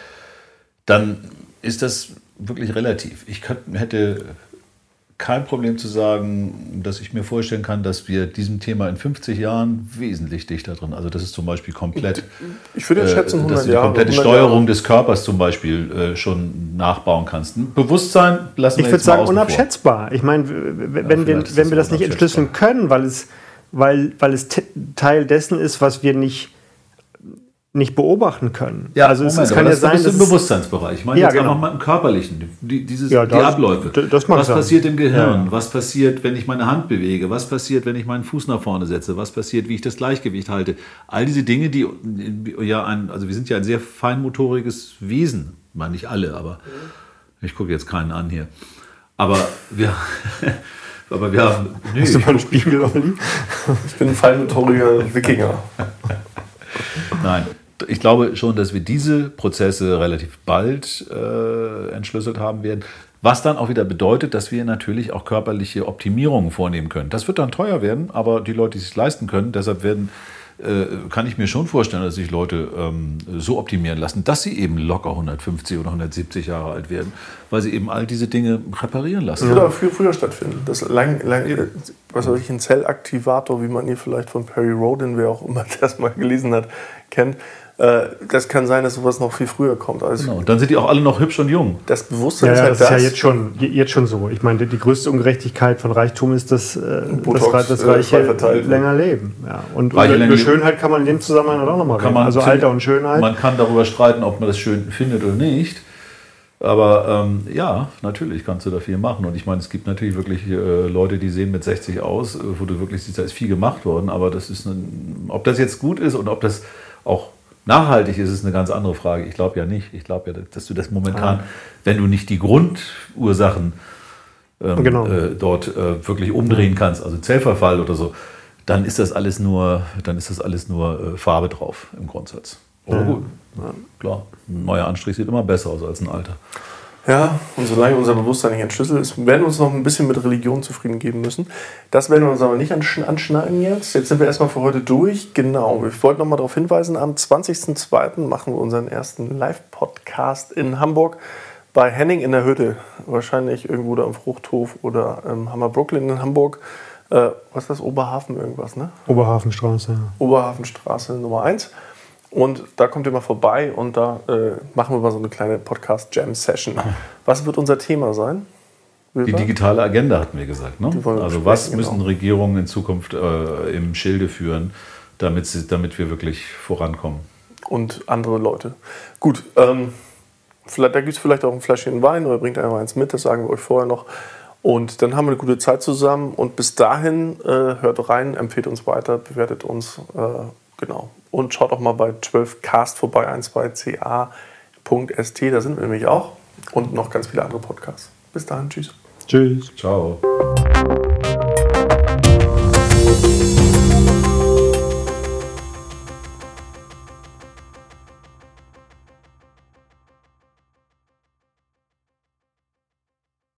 dann ist das wirklich relativ. Ich könnte, hätte kein Problem zu sagen, dass ich mir vorstellen kann, dass wir diesem Thema in 50 Jahren wesentlich dichter drin, also das ist zum Beispiel komplett Ich würde jetzt schätzen, äh, 100 dass du die Jahre. komplette 100 Steuerung Jahre. des Körpers zum Beispiel äh, schon nachbauen kannst. Ein Bewusstsein lassen wir Ich würde jetzt mal sagen, außen vor. unabschätzbar. Ich meine, wenn, wir, vielleicht ist wenn das wir das nicht unabschätzbar. entschlüsseln können, weil es, weil, weil es te- Teil dessen ist, was wir nicht, nicht beobachten können. Ja, also es, Moment, es kann ja das sein, ist im Bewusstseinsbereich. Ich meine Ja, jetzt genau. einfach mal im Körperlichen, die, dieses, Ja, die das- Abläufe. d- das was sein. passiert im Gehirn? Ja. Was passiert, wenn ich meine Hand bewege? Was passiert, wenn ich meinen Fuß nach vorne setze? Was passiert, wie ich das Gleichgewicht halte? All diese Dinge, die ja ein, also wir sind ja ein sehr feinmotoriges Wesen. Ich meine nicht alle, aber ich gucke jetzt keinen an hier. Aber wir, aber wir haben, nö, Hast du mal einen Spiegel, Olli? Ich bin ein feinmotoriger Wikinger. Nein, ich glaube schon, dass wir diese Prozesse relativ bald äh, entschlüsselt haben werden. Was dann auch wieder bedeutet, dass wir natürlich auch körperliche Optimierungen vornehmen können. Das wird dann teuer werden, aber die Leute, die es sich leisten können, deshalb werden, äh, kann ich mir schon vorstellen, dass sich Leute ähm, so optimieren lassen, dass sie eben locker 150 oder 170 Jahre alt werden, weil sie eben all diese Dinge reparieren lassen. Das wird aber viel früher stattfinden. Das lang, lang, was weiß ich, ein Zellaktivator, wie man ihn vielleicht von Perry Rodin, wer auch immer das mal gelesen hat, kennt. Äh, das kann sein, dass sowas noch viel früher kommt. Also Genau. Und dann sind die auch alle noch hübsch und jung. das Bewusstsein Ja, ist ja, halt das das. ist ja jetzt schon, jetzt schon so. Ich meine, die größte Ungerechtigkeit von Reichtum ist, dass, äh, Botox, das, das äh, Reiche länger leben. Ja. Und Reiche über. Schönheit kann man in dem Zusammenhang auch nochmal reden. man Also Alter und Schönheit. Man kann darüber streiten, ob man das schön findet oder nicht. Aber ähm, ja, natürlich kannst du da viel machen. Und ich meine, es gibt natürlich wirklich äh, Leute, die sehen mit 60 aus, wo du wirklich siehst, da ist viel gemacht worden. Aber das ist ein, ob das jetzt gut ist und ob das auch nachhaltig ist, ist eine ganz andere Frage. Ich glaube ja nicht. Ich glaube ja, dass du das momentan, wenn du nicht die Grundursachen ähm, Genau. äh, dort äh, wirklich umdrehen kannst, also Zellverfall oder so, dann ist das alles nur, dann ist das alles nur äh, Farbe drauf im Grundsatz. Aber gut, ja, klar. Ein neuer Anstrich sieht immer besser aus als ein alter. Ja, und solange unser Bewusstsein nicht entschlüsselt ist, werden wir uns noch ein bisschen mit Religion zufrieden geben müssen. Das werden wir uns aber nicht ansch- anschneiden jetzt. Jetzt sind wir erstmal für heute durch. Genau, ich wollte noch mal darauf hinweisen, am 20.02. machen wir unseren ersten Live-Podcast in Hamburg bei Henning in der Hütte. Wahrscheinlich irgendwo da im Fruchthof oder im Hammer Brooklyn in Hamburg. Äh, was ist das? Oberhafen irgendwas, ne? Oberhafenstraße, ja. Oberhafenstraße Nummer 1. Und da kommt ihr mal vorbei und da äh, machen wir mal so eine kleine Podcast-Jam-Session. Was wird unser Thema sein? Die digitale Agenda hatten wir gesagt. Ne? Also was besprechen, müssen genau. Regierungen in Zukunft äh, im Schilde führen, damit, sie, damit wir wirklich vorankommen? Und andere Leute. Gut, ähm, vielleicht, da gibt es vielleicht auch ein Fläschchen Wein oder bringt einfach eins mit, das sagen wir euch vorher noch. Und dann haben wir eine gute Zeit zusammen. Und bis dahin äh, hört rein, empfehlt uns weiter, bewertet uns. Äh, genau. Und schaut auch mal bei 12cast vorbei, 12ca da sind wir nämlich auch. Und noch ganz viele andere Podcasts. Bis dahin, tschüss. Tschüss. Ciao.